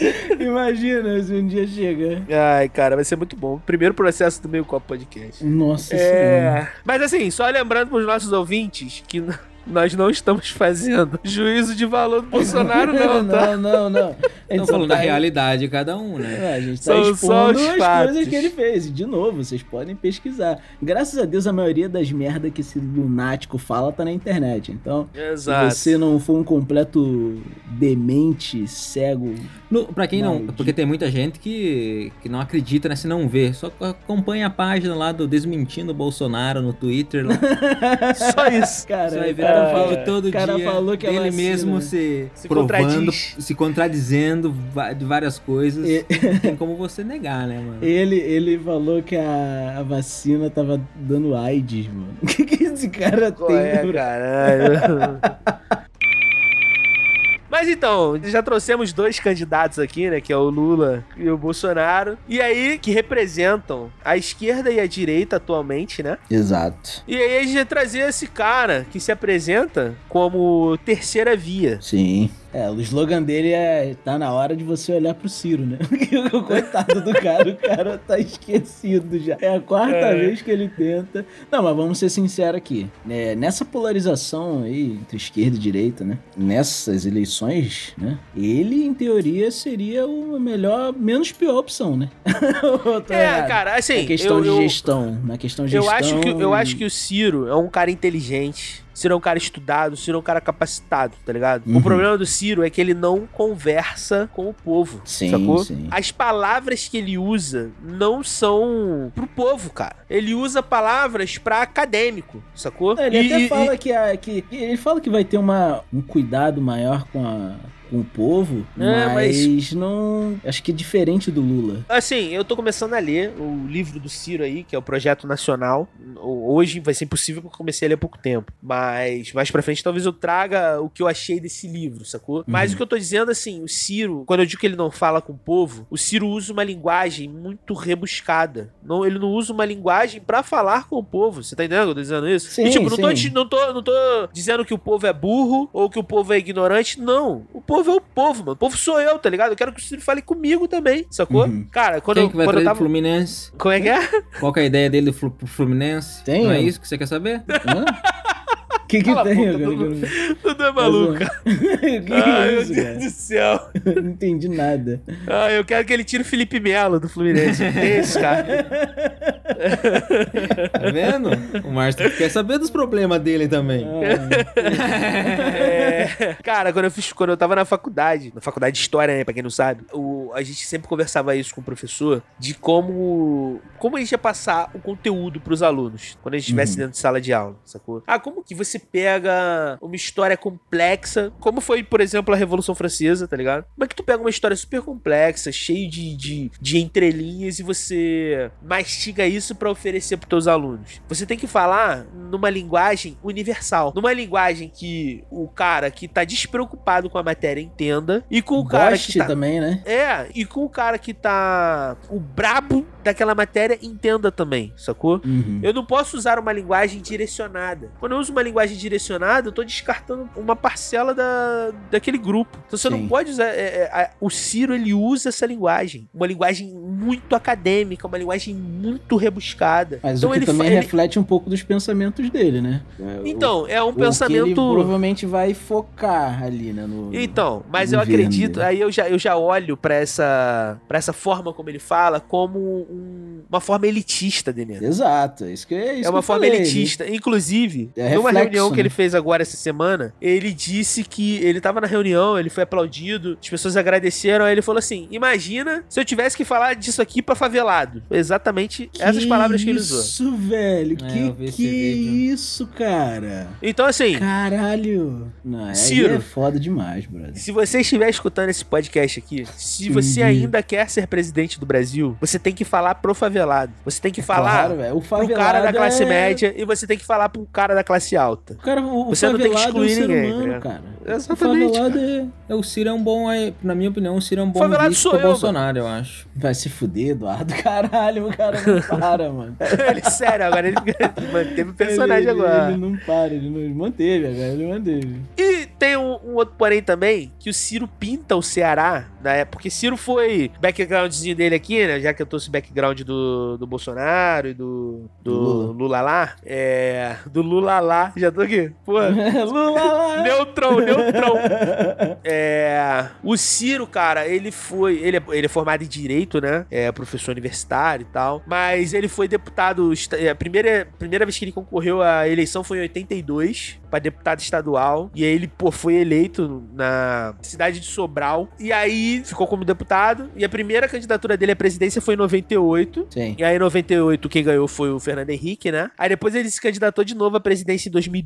Imagina se um dia chega. Ai, cara, vai ser muito bom. Primeiro processo do Meio Copo Podcast. Nossa senhora. É. Mas assim, só lembrando pros nossos ouvintes que nós não estamos fazendo juízo de valor do Bolsonaro, não, tá? não, não, não. Só falando tá- da realidade de cada um, né? É, a gente tá São expondo os as fatos. coisas que ele fez. E, De novo, vocês podem pesquisar. Graças a Deus, a maioria das merdas que esse lunático fala tá na internet. Então, Exato. se você não for um completo demente, cego... No, pra quem não. Porque tem muita gente que, que não acredita, né? Se não vê. Só acompanha a página lá do Desmentindo Bolsonaro no Twitter. Lá. Só isso. Cara, Você vai ver cara, um vídeo todo o cara dia falou que a dele vacina- mesmo se, Se provando, contradiz. se contradizendo de várias coisas. E- Não tem como você negar, né, mano? Ele, ele falou que a, a vacina tava dando AIDS, mano. O que, que esse cara Qual tem? é, caralho? Mas então, já trouxemos dois candidatos aqui, né? Que é o Lula e o Bolsonaro. E aí, que representam a esquerda e a direita atualmente, né? Exato. E aí a gente vai trazer esse cara que se apresenta como terceira via. Sim. É, o slogan dele é tá na hora de você olhar pro Ciro, né? Coitado do cara, o cara tá esquecido já. É a quarta É. vez que ele tenta. Não, mas vamos ser sinceros aqui. É, nessa polarização aí entre esquerda e direita, né? Nessas eleições, né? Ele, em teoria, seria o melhor, menos pior opção, né? É, errado. cara, assim. Na questão eu, de eu, gestão. Na questão de eu gestão. acho que Eu acho que o Ciro é um cara inteligente. Ciro é um cara estudado, Ciro é um cara capacitado, tá ligado? Uhum. O problema do Ciro é que ele não conversa com o povo, Sim, sacou? sim. As palavras que ele usa não são pro povo, cara. Ele usa palavras pra acadêmico, sacou? Ele E- até e- fala que, a, que que ele fala que vai ter uma, um cuidado maior com, a, com o povo, É, mas, mas- não. Acho que é diferente do Lula. Assim, eu tô começando a ler o livro do Ciro aí, que é o Projeto Nacional. Hoje vai ser impossível porque eu comecei a ler há pouco tempo. Mas mais pra frente talvez eu traga o que eu achei desse livro, sacou? Mas o que eu tô dizendo, assim, o Ciro, quando eu digo que ele não fala com o povo, o Ciro usa uma linguagem muito rebuscada. Não, ele não usa uma linguagem pra falar com o povo. Você tá entendendo que eu tô dizendo isso? Sim, e, tipo, não tô, sim. di- não, tô, não tô dizendo que o povo é burro ou que o povo é ignorante. Não. O povo é o povo, mano. O povo sou eu, tá ligado? Eu quero que o Ciro fale comigo também, sacou? Uhum. Cara, quando Quem eu, que vai quando eu tava. o Fluminense? Como é que é? Qual que é a ideia dele do Flu- Fluminense? Tem, Não é isso que você quer saber? Hã? O que, que Cala tem agora? Dudu. Tudo é maluco, que Ai, meu isso, Deus cara? do céu. Não entendi nada. Ah, eu quero que ele tire o Felipe Melo do Fluminense. Esse, cara. Tá vendo? O Márcio quer saber dos problemas dele também. É, cara, quando eu fiz, quando eu tava na faculdade, na faculdade de história, né, pra quem não sabe, o, a gente sempre conversava isso com o professor de como como a gente ia passar o conteúdo pros alunos quando a gente estivesse Uhum. dentro de sala de aula, sacou? Ah, como que você pega uma história complexa, como foi, por exemplo, a Revolução Francesa, tá ligado? Como é que tu pega uma história super complexa, cheio de, de, de entrelinhas e você mastiga isso pra oferecer pros teus alunos? Você tem que falar numa linguagem universal, numa linguagem que o cara que tá despreocupado com a matéria entenda e com o cara Goste que tá também, né? é, e com o cara que tá o brabo daquela matéria entenda também, sacou? Uhum. Eu não posso usar uma linguagem direcionada. Quando eu uso uma linguagem direcionada, eu tô descartando uma parcela da, daquele grupo. Então você Sim. não pode usar. é, é, o Ciro ele usa essa linguagem. Uma linguagem muito acadêmica, uma linguagem muito rebuscada. Mas então o que ele, também ele- reflete um pouco dos pensamentos dele, né? É, o- Então, é um o que ele pensamento. provavelmente vai focar ali, né? No, Então, mas eu acredito, dele. aí eu já, eu já olho pra essa, pra essa forma como ele fala como um- uma forma elitista, Denê. Exato, é isso que é isso É uma forma falei, elitista. Inclusive, É numa reflexo, reunião que né? ele fez agora essa semana, ele disse que ele tava na reunião, ele foi aplaudido, as pessoas agradeceram, aí ele falou assim: Imagina se eu tivesse que falar disso aqui pra favelado. Exatamente essas palavras que ele usou. Isso, velho. É, que que isso, cara? Então, assim, Caralho. Não, aí Ciro. é foda demais, brother. se você estiver escutando esse podcast aqui, se você Entendi. ainda quer ser presidente do Brasil, você tem que falar pro favelado. Você tem que falar Claro. O pro cara da classe é... média e você tem que falar pro cara da classe alta. O cara, o, Você o não tem que favelado é um excluir ninguém, humano, cara. Exatamente, O favelado é... É, O Ciro é um bom, é, na minha opinião, o Ciro é um bom Favelado sou pro eu, Bolsonaro, eu acho. Vai se fuder, Eduardo. Caralho, o cara não para, mano. Ele, sério, agora ele manteve o personagem ele, agora. Ele não para, ele não ele manteve, agora ele manteve. E tem um, um outro porém também, que o Ciro pinta o Ceará, né? Porque Ciro foi backgroundzinho dele aqui, né? Já que eu trouxe background do, do Bolsonaro e do, do Lula. Lula lá. É. Do Lula lá. Já tô aqui. Pô. Lula. Neutrão, neutrão. É, o Ciro, cara, ele foi. Ele é, ele é formado em direito, né? É professor universitário e tal. Mas ele foi deputado. é, A primeira, primeira vez que ele concorreu à eleição foi em 82 para deputado estadual. E aí ele, pô, foi eleito na cidade de Sobral. E aí ficou como deputado. E a primeira candidatura dele à presidência foi em 98. Sim. E aí, em 98, quem ganhou foi o Fernando Henrique, né? Aí depois ele se candidatou de novo à presidência em 2002.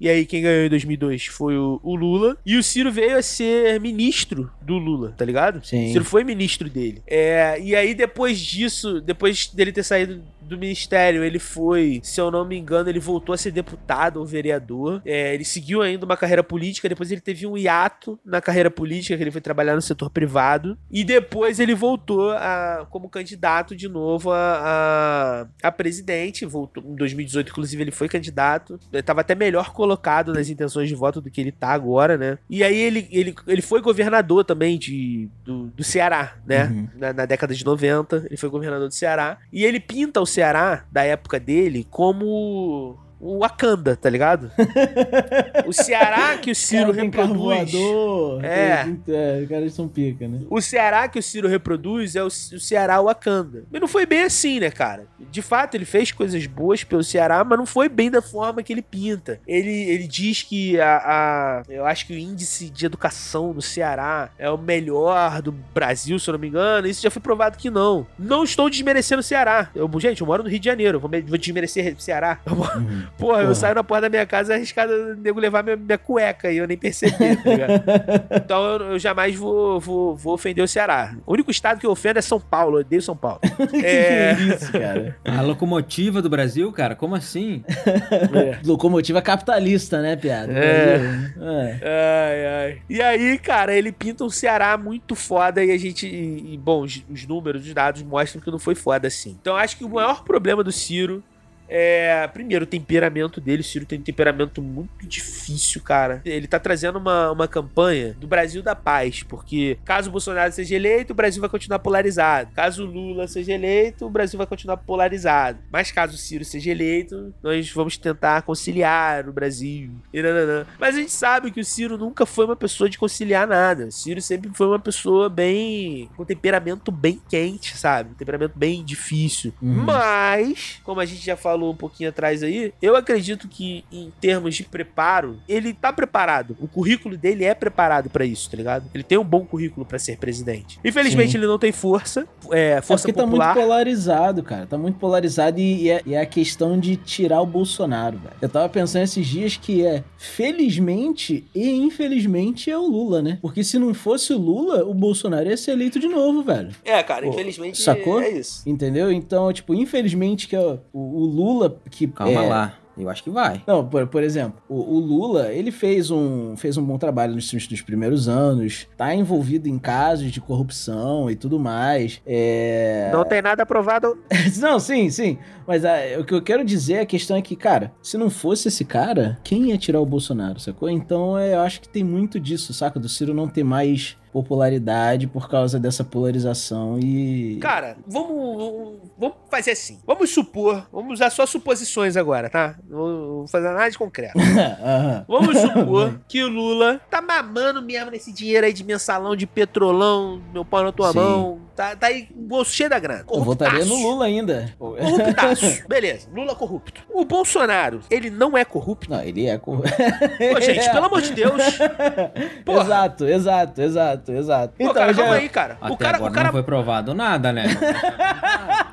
E aí, quem ganhou em 2002 foi o, o Lula. E o Ciro veio a ser ministro do Lula, tá ligado? Sim. O Ciro foi ministro dele. É, e aí, depois disso, depois dele ter saído do ministério, ele foi, se eu não me engano, ele voltou a ser deputado ou vereador. É, ele seguiu ainda uma carreira política, depois ele teve um hiato na carreira política, que ele foi trabalhar no setor privado. E depois ele voltou a, como candidato de novo a, a, a presidente. Voltou, em 2018, inclusive, ele foi candidato. Ele tava até melhor colocado nas intenções de voto do que ele tá agora, né? E aí ele, ele, ele foi governador também de, do, do Ceará, né? Uhum. Na, na década de 90, ele foi governador do Ceará. E ele pinta o Ceará, da época dele, como o Wakanda, tá ligado? o Ceará que o Ciro Cara, tem carro reproduz. voador, É. é, os caras são pica, né? O Ceará que o Ciro reproduz é o, o Ceará Wakanda. Mas não foi bem assim, né, cara? De fato, ele fez coisas boas pelo Ceará, mas não foi bem da forma que ele pinta. Ele, ele diz que a, a- Eu acho que o índice de educação no Ceará é o melhor do Brasil, se eu não me engano. Isso já foi provado que não. Não estou desmerecendo o Ceará. Eu, gente, eu moro no Rio de Janeiro. Vou, vou desmerecer o Ceará. Eu moro- Uhum. Porra, eu saio na porta da minha casa arriscado o nego levar minha, minha cueca e eu nem percebi, tá ligado? Então eu, eu jamais vou, vou, vou ofender o Ceará. O único estado que eu ofendo é São Paulo. Eu odeio São Paulo. É. que isso, cara? A locomotiva do Brasil, cara, como assim? Locomotiva capitalista, né, piada? É. É. Ai, ai. E aí, cara, ele pinta um Ceará muito foda e a gente. E, e, bom, os, os números, os dados mostram que não foi foda assim. Então eu acho que o maior problema do Ciro é. Primeiro, o temperamento dele. O Ciro tem um temperamento muito difícil, cara. Ele tá trazendo uma, uma campanha do Brasil da paz, porque caso o Bolsonaro seja eleito, o Brasil vai continuar polarizado. Caso o Lula seja eleito, o Brasil vai continuar polarizado. Mas caso o Ciro seja eleito, nós vamos tentar conciliar o Brasil. Mas a gente sabe que o Ciro nunca foi uma pessoa de conciliar nada. O Ciro sempre foi uma pessoa bem. com temperamento bem quente, sabe? Um temperamento bem difícil. Uhum. Mas, como a gente já falou um pouquinho atrás aí, eu acredito que em termos de preparo, ele tá preparado. O currículo dele é preparado pra isso, tá ligado? Ele tem um bom currículo pra ser presidente. Infelizmente, Sim. ele não tem força, é, É força porque tá muito popular. polarizado, cara. Tá muito polarizado e, e é, e é a questão de tirar o Bolsonaro, velho. Eu tava pensando esses dias que é, felizmente e infelizmente, é o Lula, né? Porque se não fosse o Lula, o Bolsonaro ia ser eleito de novo, velho. É, cara, Pô, infelizmente sacou? é isso. Entendeu? Então, tipo, infelizmente que é o, o Lula que Calma é, lá. Eu acho que vai. Não, por, por exemplo, o, o Lula, ele fez um, fez um bom trabalho nos, nos primeiros anos, tá envolvido em casos de corrupção e tudo mais. É... Não tem nada aprovado. Não, sim, sim. Mas ah, o que eu quero dizer, a questão é que, cara, se não fosse esse cara, quem ia tirar o Bolsonaro, sacou? Então é, eu acho que tem muito disso, saca? Do Ciro não ter mais popularidade por causa dessa polarização e. Cara, vamos, vamos fazer assim. Vamos supor, vamos usar só suposições agora, tá? Vou vou fazer análise concreta. Aham. Vamos supor que o Lula tá mamando mesmo nesse dinheiro aí de mensalão, de petrolão, meu pau na tua Sim. mão. Tá, tá aí, bolso cheio da grana. Eu votaria no. Lula ainda. Corruptaço. Beleza, Lula corrupto. O Bolsonaro, ele não é corrupto? Não, ele é corrupto. Pô, gente, pelo amor de Deus. Porra. Exato, exato, exato, exato. Pô, cara, eu já- calma aí, cara. Até o cara, agora o cara não foi provado nada, né?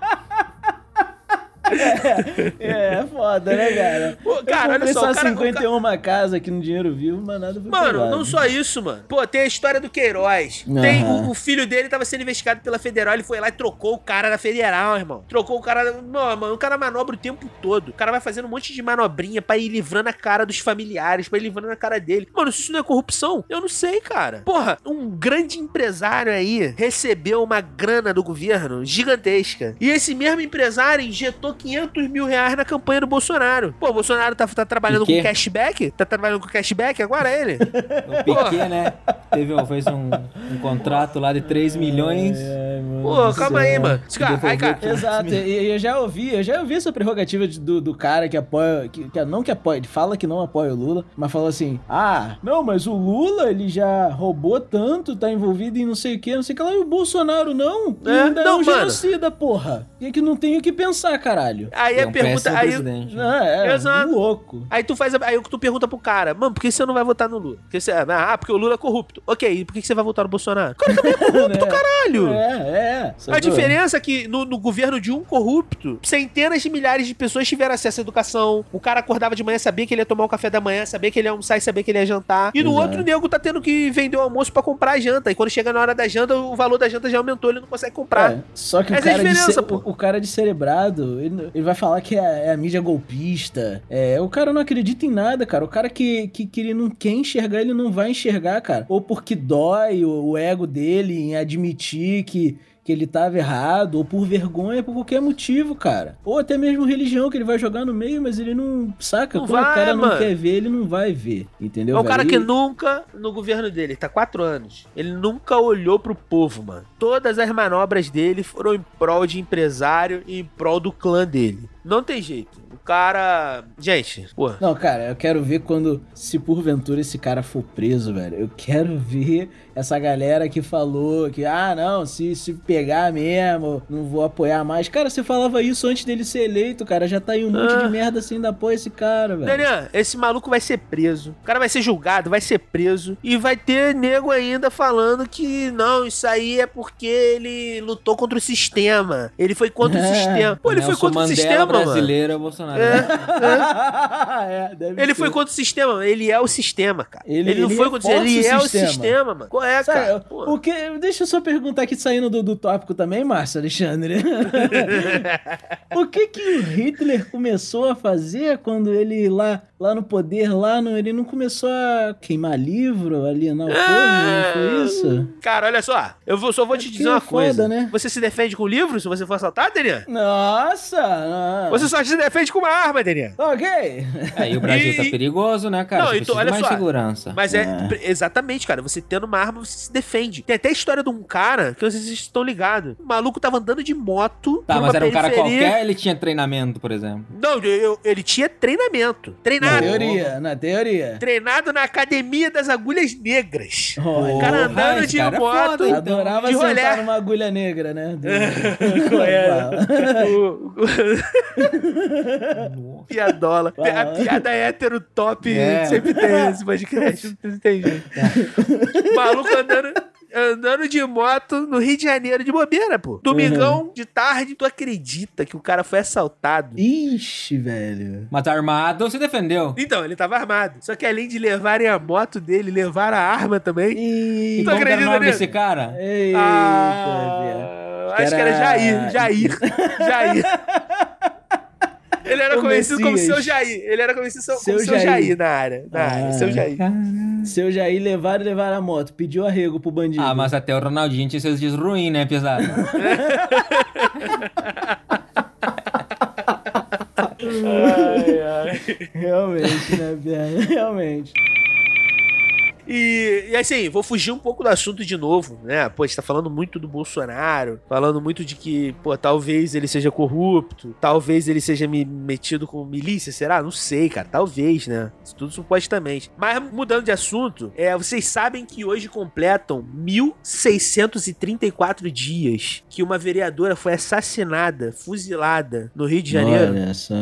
É, é foda, né, cara? Pô, cara, eu olha só, só o cara- 51 casa aqui no Dinheiro Vivo, mas nada foi Mano, provado. não só isso, mano. Pô, tem a história do Queiroz. Tem Aham. o, o filho dele tava sendo investigado pela Federal, ele foi lá e trocou o cara da Federal, irmão. Trocou o cara. Não, mano, o cara manobra o tempo todo. O cara vai fazendo um monte de manobrinha pra ir livrando a cara dos familiares, pra ir livrando a cara dele. Mano, se isso não é corrupção, eu não sei, cara. Porra, um grande empresário aí recebeu uma grana do governo gigantesca. E esse mesmo empresário injetou 500 mil reais na campanha do Bolsonaro. Pô, o Bolsonaro tá, tá trabalhando quê? com cashback? Tá trabalhando com cashback agora ele? O Piquet, né? Teve, um- fez um, um contrato lá de 3 milhões. Ai, mano Pô, calma céu. aí, mano. Esse cara, aí, cara, Exato, e eu já ouvi, eu já ouvi essa prerrogativa de- do, do cara que apoia, que, que não que apoia, ele fala que não apoia o Lula, mas fala assim, ah, não, mas o Lula, ele já roubou tanto, tá envolvido em não sei o que, não sei o que lá, e o Bolsonaro não, É? ainda é Não, um mano. genocida, porra. E é que não tem o que pensar, caralho. aí É a um pergunta. Aí, presidente. Não, é, Exato. louco. aí tu faz. Aí tu pergunta pro cara, mano, por que você não vai votar no Lula? Porque você, ah, porque o Lula é corrupto. Ok, e por que você vai votar no Bolsonaro? Cara, também é corrupto, Né? caralho! É, é. A diferença é que no, no governo de um corrupto, centenas de milhares de pessoas tiveram acesso à educação. O cara acordava de manhã, sabia que ele ia tomar o café da manhã, sabia que ele ia almoçar e sabia que ele ia jantar. E no Exato. outro, o nego tá tendo que vender o almoço pra comprar a janta. E quando chega na hora da janta, o valor da janta já aumentou, ele não consegue comprar. É, só que o Essa é a cara, de diferença, ce- pô. o, o cara de cerebrado, ele, ele vai falar que é, é a mídia golpista. É, o cara não acredita em nada, cara. O cara que, que, que ele não quer enxergar, ele não vai enxergar, cara. Ou porque dói o, o ego dele em admitir que, que ele tava errado, ou por vergonha, por qualquer motivo, cara. Ou até mesmo religião que ele vai jogar no meio, mas ele não saca. Não Quando o vai, cara não mano. quer ver, ele não vai ver. Entendeu? É um cara que nunca, no governo dele, tá quatro anos, ele nunca olhou pro povo, mano. Todas as manobras dele foram em prol de empresário e em prol do clã dele. Não tem jeito. O cara. Gente, pô. Não, cara, eu quero ver quando, se porventura esse cara for preso, velho. Eu quero ver essa galera que falou que, ah, não, se, se pegar mesmo, não vou apoiar mais. Cara, você falava isso antes dele ser eleito, cara. Já tá aí um monte Ah. de merda assim, ainda apoia esse cara, velho. Daniel, esse maluco vai ser preso. O cara vai ser julgado, vai ser preso. E vai ter nego ainda falando que não, isso aí é porque ele lutou contra o sistema. Ele foi contra o É. sistema. Pô, ele foi Nelson contra o Mandela sistema, mano. brasileiro é o Bolsonaro. É. né? é, deve Ele ser. foi contra o sistema, ele é o sistema, cara. Ele- Ele, não ele foi contra o sistema, ele é o o sistema. sistema, mano. É, cara? Pô. o que, deixa eu só perguntar aqui, saindo do, do tópico também, Márcio Alexandre. o que que o Hitler começou a fazer quando ele lá, lá no poder, lá no, ele não começou a queimar livro, alienar o povo, não foi isso? Cara, olha só. Eu vou- só vou te Aqui dizer é uma foda, coisa. né? Você se defende com livro se você for assaltado, Daniel? Nossa! não. Você só se defende com uma arma, Daniel. Ok. É, e o Brasil E- tá perigoso, né, cara? Não, então, olha só. segurança. Mas é, É. exatamente, cara. Você tendo uma arma, você se defende. Tem até a história de um cara que vocês estão ligados. O maluco tava andando de moto. Tá, mas era um cara periferia. qualquer, ele tinha treinamento, por exemplo. Não, eu- ele tinha treinamento. Na Treinado. teoria, na teoria. Treinado na Academia das Agulhas Negras. Olha, O cara andando esse de cara é moto. foda, hein? Adorava de sentar rolé. numa agulha negra, né? Do- Qual é? O- o- Piadola. A piada hétero top É. sempre tem nesse podcast. Não tem jeito. Maluco andando. Andando de moto no Rio de Janeiro de bobeira, pô. Domingão de tarde, tu acredita que o cara foi assaltado? Ixi, velho. Mas armado se defendeu. Então, ele tava armado. Só que além de levarem a moto dele, levaram a arma também. E Ih, Tu como era o acredita nome desse cara? Eita, Ah, velho. acho que era Jair. Jair. Jair. Ele era O conhecido como Messias. seu Jair. Ele era conhecido como Seu seu, Jair. Jair. na área. Na Ah. área. Seu Jair. Seu Jair levaram e levaram a moto. Pediu arrego pro bandido. Ah, mas até o Ronaldinho tinha seus dias ruins, né, pesado? Realmente, né, Bia? Realmente. E, e assim, vou fugir um pouco do assunto de novo, né? Pô, a gente tá falando muito do Bolsonaro, falando muito de que, pô, talvez ele seja corrupto, talvez ele seja me- metido com milícia, será? Não sei, cara, talvez, né? Isso tudo supostamente. Mas mudando de assunto, é, vocês sabem que hoje completam 1634 dias que uma vereadora foi assassinada, fuzilada no Rio de Janeiro.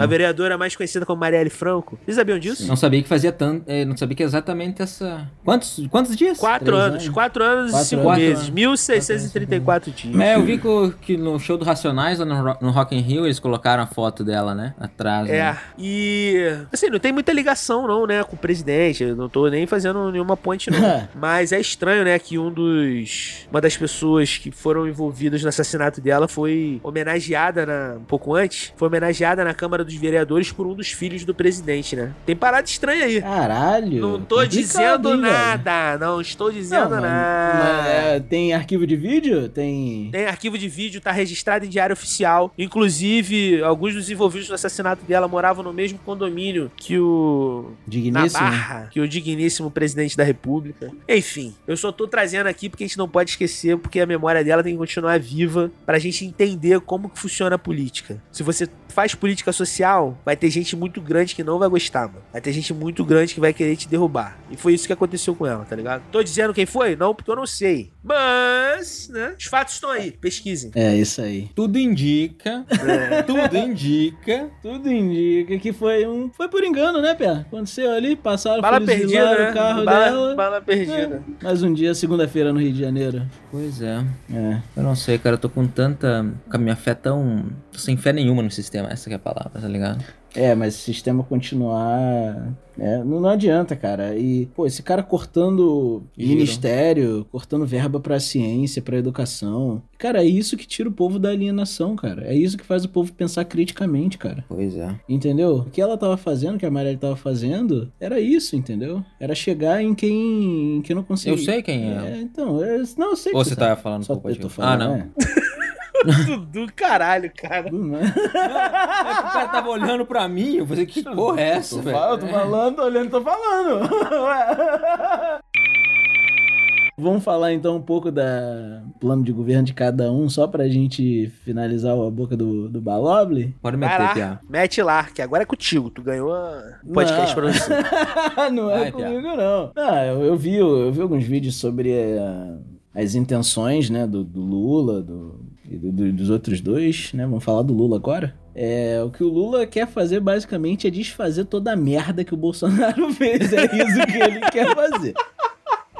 A vereadora mais conhecida como Marielle Franco. Vocês sabiam disso? Não sabia que fazia tanto. é, não sabia que exatamente essa. Quantos, quantos dias? Quatro anos, anos? quatro anos Quatro e cinco anos. meses. Quatro 1634 dias. É, eu vi que, no show do Racionais, lá no, no Rock in Rio, eles colocaram a foto dela, né? Atrás. É, né? e assim, não tem muita ligação não, né, com o presidente, eu não tô nem fazendo nenhuma ponte não. Mas é estranho, né, que um dos uma das pessoas que foram envolvidas no assassinato dela foi homenageada na um pouco antes, foi homenageada na Câmara dos Vereadores por um dos filhos do presidente, né? Tem parada estranha aí. Caralho. Não tô dizendo velho? Nada, não estou dizendo Não, nada. mas, é, tem arquivo de vídeo? Tem. Tem arquivo de vídeo, tá registrado em diário oficial. Inclusive, alguns dos envolvidos no assassinato dela moravam no mesmo condomínio que o. Digníssimo. Barra, que o digníssimo presidente da República. Enfim, eu só tô trazendo aqui porque a gente não pode esquecer, porque a memória dela tem que continuar viva pra gente entender como que funciona a política. Se você faz política social, vai ter gente muito grande que não vai gostar, mano. Vai ter gente muito grande que vai querer te derrubar. E foi isso que aconteceu com ela, tá ligado? Tô dizendo quem foi? Não, porque eu não sei. Mas, né? Os fatos estão aí. Pesquisem. É, isso aí. Tudo indica. É. Tudo indica. Tudo indica que foi um. Foi por engano, né, Pé? Aconteceu ali, passaram, Bala perdida, né? o carro bala, dela. bala perdida. Mais um dia, segunda-feira no Rio de Janeiro. Pois é. É. Eu não sei, cara. Eu tô com tanta. Com a minha fé tão. Tô sem fé nenhuma no sistema. Essa que é a palavra, tá ligado? É, mas o sistema continuar. é, não, não adianta, cara. E, pô, esse cara cortando Giro. ministério, cortando verba pra ciência, pra educação. Cara, é isso que tira o povo da alienação, cara. É isso que faz o povo pensar criticamente, cara. Pois é. Entendeu? O que ela tava fazendo, o que a Marielle tava fazendo, era isso, entendeu? Era chegar em quem, em quem não conseguia. Eu sei quem é. É, então, é, não, eu sei Ou você sabe. tava falando Só eu tô Ah, falando, não. é. Do caralho, cara. Não é? É que o cara tava olhando pra mim. Eu falei, que porra é essa, Tô velho? falando, tô falando, tô olhando, tô falando. Ué. Vamos falar então um pouco da plano de governo de cada um, só pra gente finalizar a boca do, do Baloble? Pode Vai meter, lá, Pia. mete lá, que agora é contigo. Tu ganhou podcast Não. pra você. não é Vai, comigo, não. Ah, eu, eu vi, eu vi alguns vídeos sobre eh, as intenções, né, do, do Lula do, e do- do- dos outros dois, né? Vamos falar do Lula agora. É, o que o Lula quer fazer basicamente é desfazer toda a merda que o Bolsonaro fez. É isso que ele quer fazer.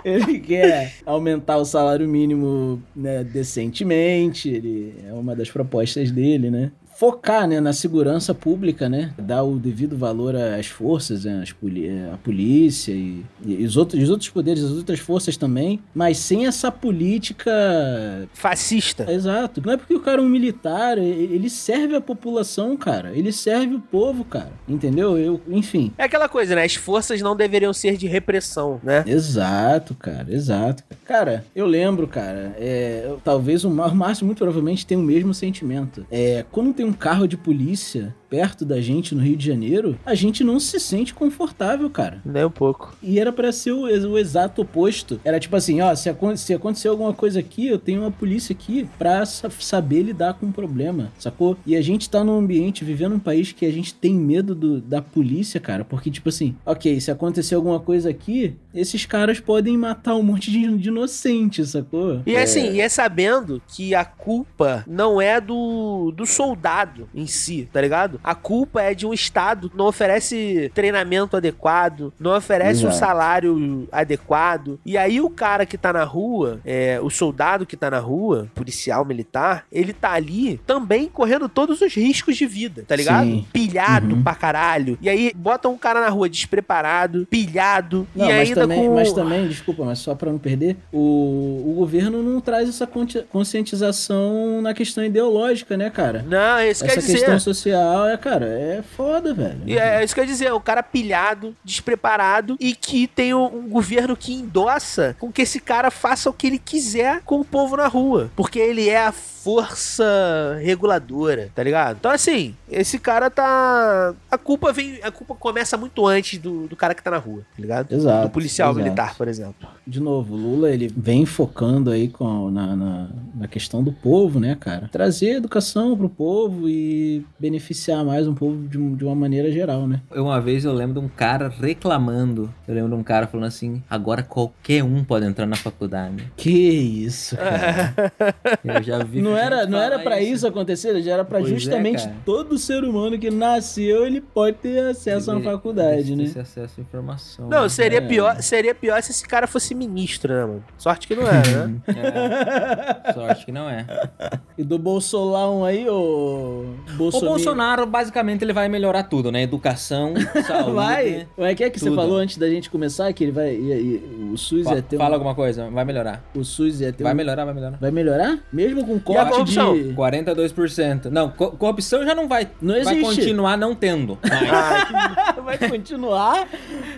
Ele quer aumentar o salário mínimo né, decentemente, ele, é uma das propostas dele, né? Focar né, na segurança pública, né? Dar o devido valor às forças, né, às poli- a polícia e, e os, outros, os outros poderes, as outras forças também, mas sem essa política Fascista. Exato. Não é porque o cara é um militar, ele serve a população, cara. Ele serve o povo, cara. Entendeu? Eu, enfim. É aquela coisa, né? As forças não deveriam ser de repressão, né? Exato, cara, exato. Cara, eu lembro, cara, é, talvez o Márcio muito provavelmente tem o mesmo sentimento. É, quando tem um carro de polícia perto da gente no Rio de Janeiro, a gente não se sente confortável, cara. Nem um pouco. E era pra ser o, o exato oposto. Era tipo assim, ó, se, acon- se acontecer alguma coisa aqui, eu tenho uma polícia aqui pra sa- saber lidar com o problema, sacou? E a gente tá num ambiente, vivendo num país que a gente tem medo do- da polícia, cara, porque tipo assim, ok, se acontecer alguma coisa aqui, esses caras podem matar um monte de, de inocente, sacou? E assim, e é sabendo que a culpa não é do, do soldado em si, tá ligado? A culpa é de um Estado que não oferece treinamento adequado, não oferece um Exato. salário adequado. E aí o cara que tá na rua, é, o soldado que tá na rua, policial militar, ele tá ali também correndo todos os riscos de vida, tá ligado? Sim. Pilhado Uhum. pra caralho. E aí botam um cara na rua despreparado, pilhado, Não, e mas ainda também, com... mas também, desculpa, mas só pra não perder, o, o governo não traz essa conscientização na questão ideológica, né, cara? Não, isso quer Essa dizer... questão social é, cara, é foda, velho. E é isso que eu ia dizer, o cara pilhado, despreparado e que tem um, um governo que endossa com que esse cara faça o que ele quiser com o povo na rua. Porque ele é a força reguladora, tá ligado? Então, assim, esse cara tá. A culpa vem. A culpa começa muito antes do, do cara que tá na rua, tá ligado? Exato. Do policial exato. militar, por exemplo. De novo, o Lula ele vem focando aí com, na, na, na questão do povo, né, cara? Trazer educação pro povo e beneficiar mais um povo de, de uma maneira geral, né? Eu, uma vez eu lembro de um cara reclamando. Eu lembro de um cara falando assim: agora qualquer um pode entrar na faculdade. Que isso, cara. Eu já vi. Não era, não era para isso acontecer, já era para Pois é, justamente cara. todo ser humano que nasceu ele pode ter acesso a uma Ele- faculdade, né? Esse acesso à informação. Não, né? seria É. pior, seria pior se esse cara fosse ministro, né, mano? Sorte que não era, né? É, sorte que não é. E do Bolsolão aí, ô O Bolsonaro. Bolsonaro, basicamente, ele vai melhorar tudo, né? Educação, saúde. Vai? É que é que você tudo. falou antes da gente começar que ele vai o SUS Fa- ia ter Fala um, alguma coisa, vai melhorar. o SUS ia ter Vai um- melhorar, vai melhorar. Vai melhorar? Mesmo com a corrupção? de 42%. Não, co- corrupção já não vai. Não Vai existe. continuar não tendo. vai continuar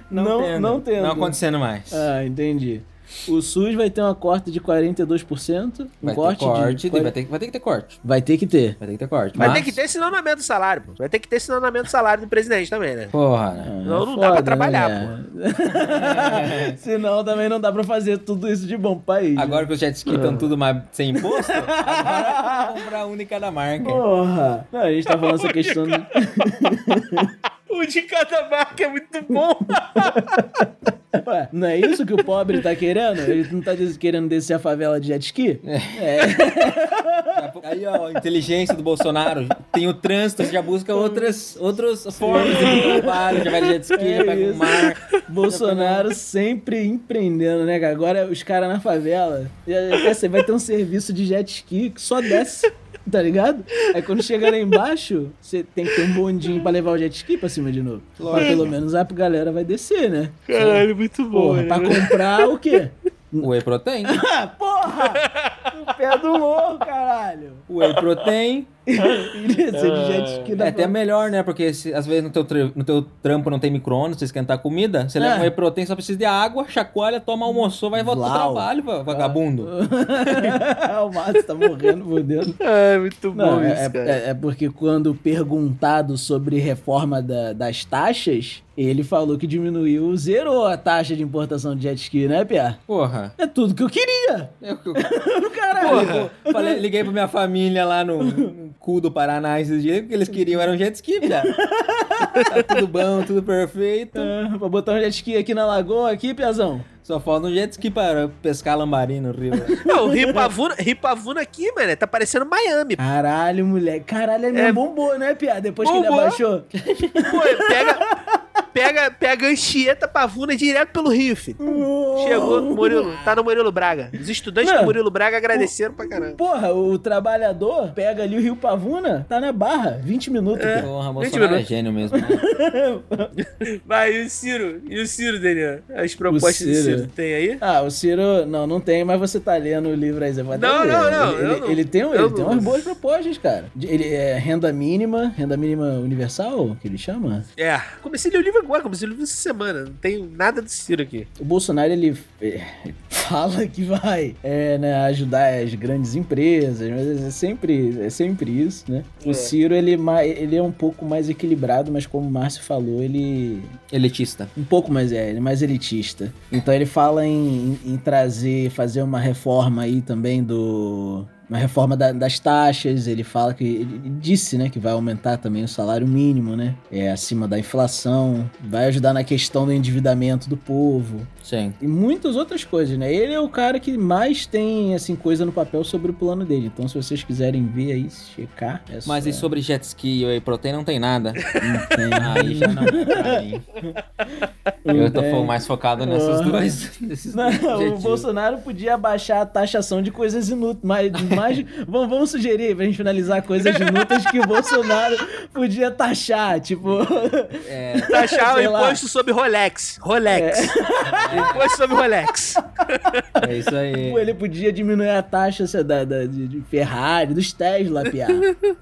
não tendo. não tendo. Não acontecendo mais. Ah, entendi. O SUS vai ter uma corte de 42%, um vai corte, ter corte, de vai, ter, vai ter que ter corte. vai ter que ter. Vai ter que ter corte. Vai mas- ter que ter aumento do salário, pô. Vai ter que ter aumento do salário do presidente também, né? Porra, né? Ah, Não, não dá pra trabalhar, pô. Senão também não dá pra fazer tudo isso de bom pro país. Agora que os jet ski estão tudo mais sem imposto, agora vamos comprar de cada marca. Porra! Não, a gente tá falando essa questão do... O de cada marca é muito bom. Ué, não é isso que o pobre tá querendo? Ele não tá querendo descer a favela de jet ski? É. Aí, ó, a inteligência do Bolsonaro. Tem o trânsito, você já busca outras, outras formas de trabalho. Já vai de jet ski, É já pega o mar. Bolsonaro sempre empreendendo, né, cara? Agora os caras na favela, já- já- você vai ter um serviço de jet ski que só desce, tá ligado? Aí quando chega lá embaixo, você tem que ter um bondinho pra levar o jet ski pra cima de novo. Mas pelo menos a galera vai descer, né? Caralho, muito bom. Porra, né? pra comprar o quê? Whey protein. Ah, porra! No pé do morro, caralho! Whey protein. Na É até melhor, né? Porque se, às vezes no teu, no teu trampo não tem micro-ondas, você esquentar comida, você leva É. um whey protein, só precisa de água, chacoalha, toma, almoçou, vai voltar pro trabalho, va- vagabundo. o Márcio tá morrendo por dentro. É, muito bom Não, é, isso, cara. é- é porque quando perguntado sobre reforma da- das taxas, ele falou que diminuiu, zerou a taxa de importação de jet ski, né, Pia? Porra. É tudo que eu queria. Eu, eu, Caralho. Porra, falei, liguei pra minha família lá no, no cu do Paraná esses dias, porque eles queriam era um jet ski, cara. tá tudo bom, tudo perfeito. Ah, pra botar um jet ski aqui na lagoa, aqui, Piazão. Só falta um jet ski para pescar lambari no rio. Não, o Rio Pavuna, Rio Pavuna aqui, mano, tá parecendo Miami. Caralho, moleque. Caralho, ele é... É. bombou, né, Pia? Depois que ele Bombou. abaixou. Pô, pega, pega, pega a Anchieta Pavuna direto pelo Rio, filho. Chegou no Murilo, tá no Murilo Braga. Os estudantes Não. do Murilo Braga agradeceram pra caramba. Porra, o trabalhador pega ali o Rio Pavuna, tá na barra, 20 minutos. Pia. Porra, Gente, Bolsonaro é Bruno. gênio mesmo. Né? Vai, e o Ciro? E o Ciro, Daniel? As propostas do Ciro. Ciro, tem aí? Ah, o Ciro, não, não tem, mas você tá lendo o livro aí, vai Não, não, não, Ele, ele, não- ele tem, ele tem não- umas boas propostas, cara. Ele é renda mínima, renda mínima universal, que ele chama. É, comecei a ler o livro agora, comecei a ler o livro essa semana. Não tenho nada do Ciro aqui. O Bolsonaro, ele é, fala que vai é, né, ajudar as grandes empresas, mas é sempre, é sempre isso, né? O É. Ciro, ele, ele é um pouco mais equilibrado, mas como o Márcio falou, ele Elitista. Um pouco mais, é, ele é mais elitista. Então ele fala em, em- em trazer, fazer uma reforma aí também do. Uma reforma da- das taxas, ele fala que. Ele disse, né, que vai aumentar também o salário mínimo, né? É acima da inflação. Vai ajudar na questão do endividamento do povo. Sim. E muitas outras coisas, né? Ele é o cara que mais tem, assim, coisa no papel sobre o plano dele. Então, se vocês quiserem ver aí, checar. É Mas só- e sobre jet ski e whey protein não tem nada. Não tem. Aí já não mim. Eu tô mais focado nessas duas. Não, o. Bolsonaro podia abaixar a taxação de coisas inúteis, mas, mas vamos, vamos sugerir pra gente finalizar coisas inúteis que o Bolsonaro podia taxar, tipo, É, Taxar o imposto sobre Rolex. Rolex. Imposto sobre Rolex. é isso aí. pô, ele podia diminuir a taxa sei, da, da- de, de Ferrari, dos Tesla, piá.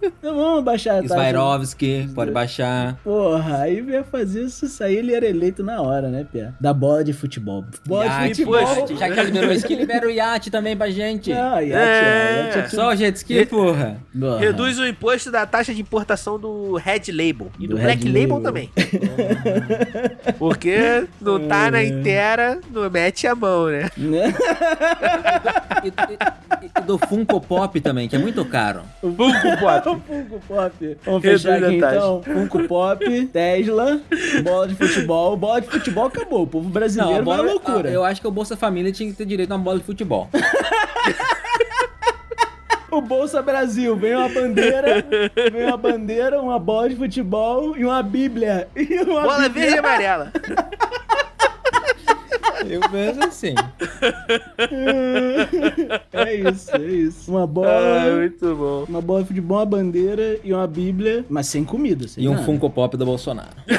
Então vamos baixar a taxa. Svairovski, pode baixar. Porra, aí ia fazer isso, isso aí, ele era eleito na hora, né, piá? Da bola de futebol. Bola de Iate, futebol. iate, já que liberou ski, libera o iate também pra gente. Ah, iate, É. iate, iate, Só o jet ski, porra. Porra. Reduz o imposto da taxa de importação do Red Label. E do, Do Black Red Label, Label. também. Porque não tá É. na inteira, não mete a mão, né? E, e- e do Funko Pop também, que é muito caro. Funko Pop. Funko Pop. Vamos Reduz fechar a aqui taxa. então. Funko Pop, Tesla, bola de futebol. Bola de futebol acabou. O povo brasileiro à bola- loucura. Eu acho que o Bolsa Família tinha que ter direito a uma bola de futebol. O Bolsa Brasil, vem uma bandeira, vem uma bandeira, uma bola de futebol e uma bíblia. E uma Bola bíblia. verde e amarela. Eu penso assim. É isso, é isso. Uma Ah, bola, muito bom. uma bola de futebol, uma bandeira e uma bíblia, mas sem comida. Sem E um nada. Funko Pop do Bolsonaro.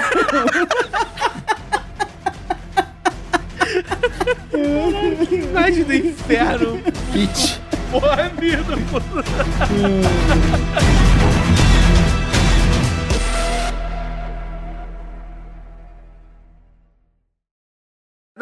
Imagem do inferno. Kit. Porra, vida.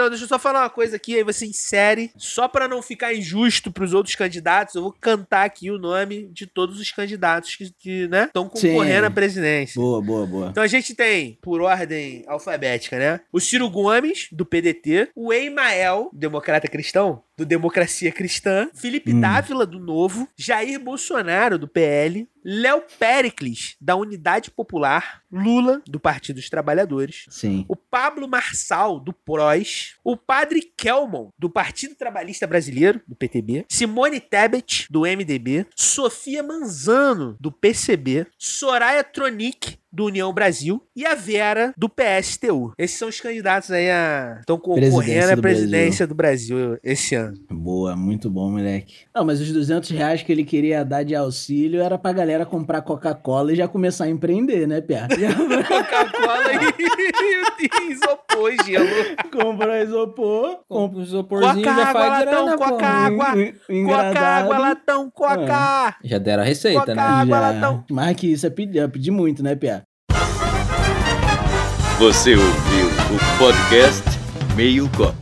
Não, deixa eu só falar uma coisa aqui, aí você insere. Só pra não ficar injusto pros outros candidatos, eu vou cantar aqui o nome de todos os candidatos que, que né, estão concorrendo Sim. à presidência. Boa, boa, boa. Então a gente tem, por ordem alfabética, né? O Ciro Gomes, do PDT. O Emael, democrata cristão, do Democracia Cristã. Felipe Hum. Dávila, do Novo. Jair Bolsonaro, do PL. Léo Pericles, da Unidade Popular. Lula, do Partido dos Trabalhadores. Sim. O Pablo Marçal, do PROS. O Padre Kelmon, do Partido Trabalhista Brasileiro, do PTB. Simone Tebet, do MDB. Sofia Manzano, do PCB. Soraya Tronic, do União Brasil, e a Vera, do PSTU. Esses são os candidatos aí a. estão concorrendo Presidência à do presidência do Brasil esse ano. Boa, muito bom, moleque. Não, mas os 200 reais que ele queria dar de auxílio era pra galera comprar Coca-Cola e já começar a empreender, né, Pia? Coca-Cola e, e isopor, gelo. Comprar isopor, Compra o isoporzinho Coca, já faz latão, grana, pô. coca, água. en- Coca, água, latão, coca. Já deram a receita, Coca. né? água, Já. latão. Mais que isso é pedir, é pedir muito, né, Pia? Você ouviu o podcast Meio Copo.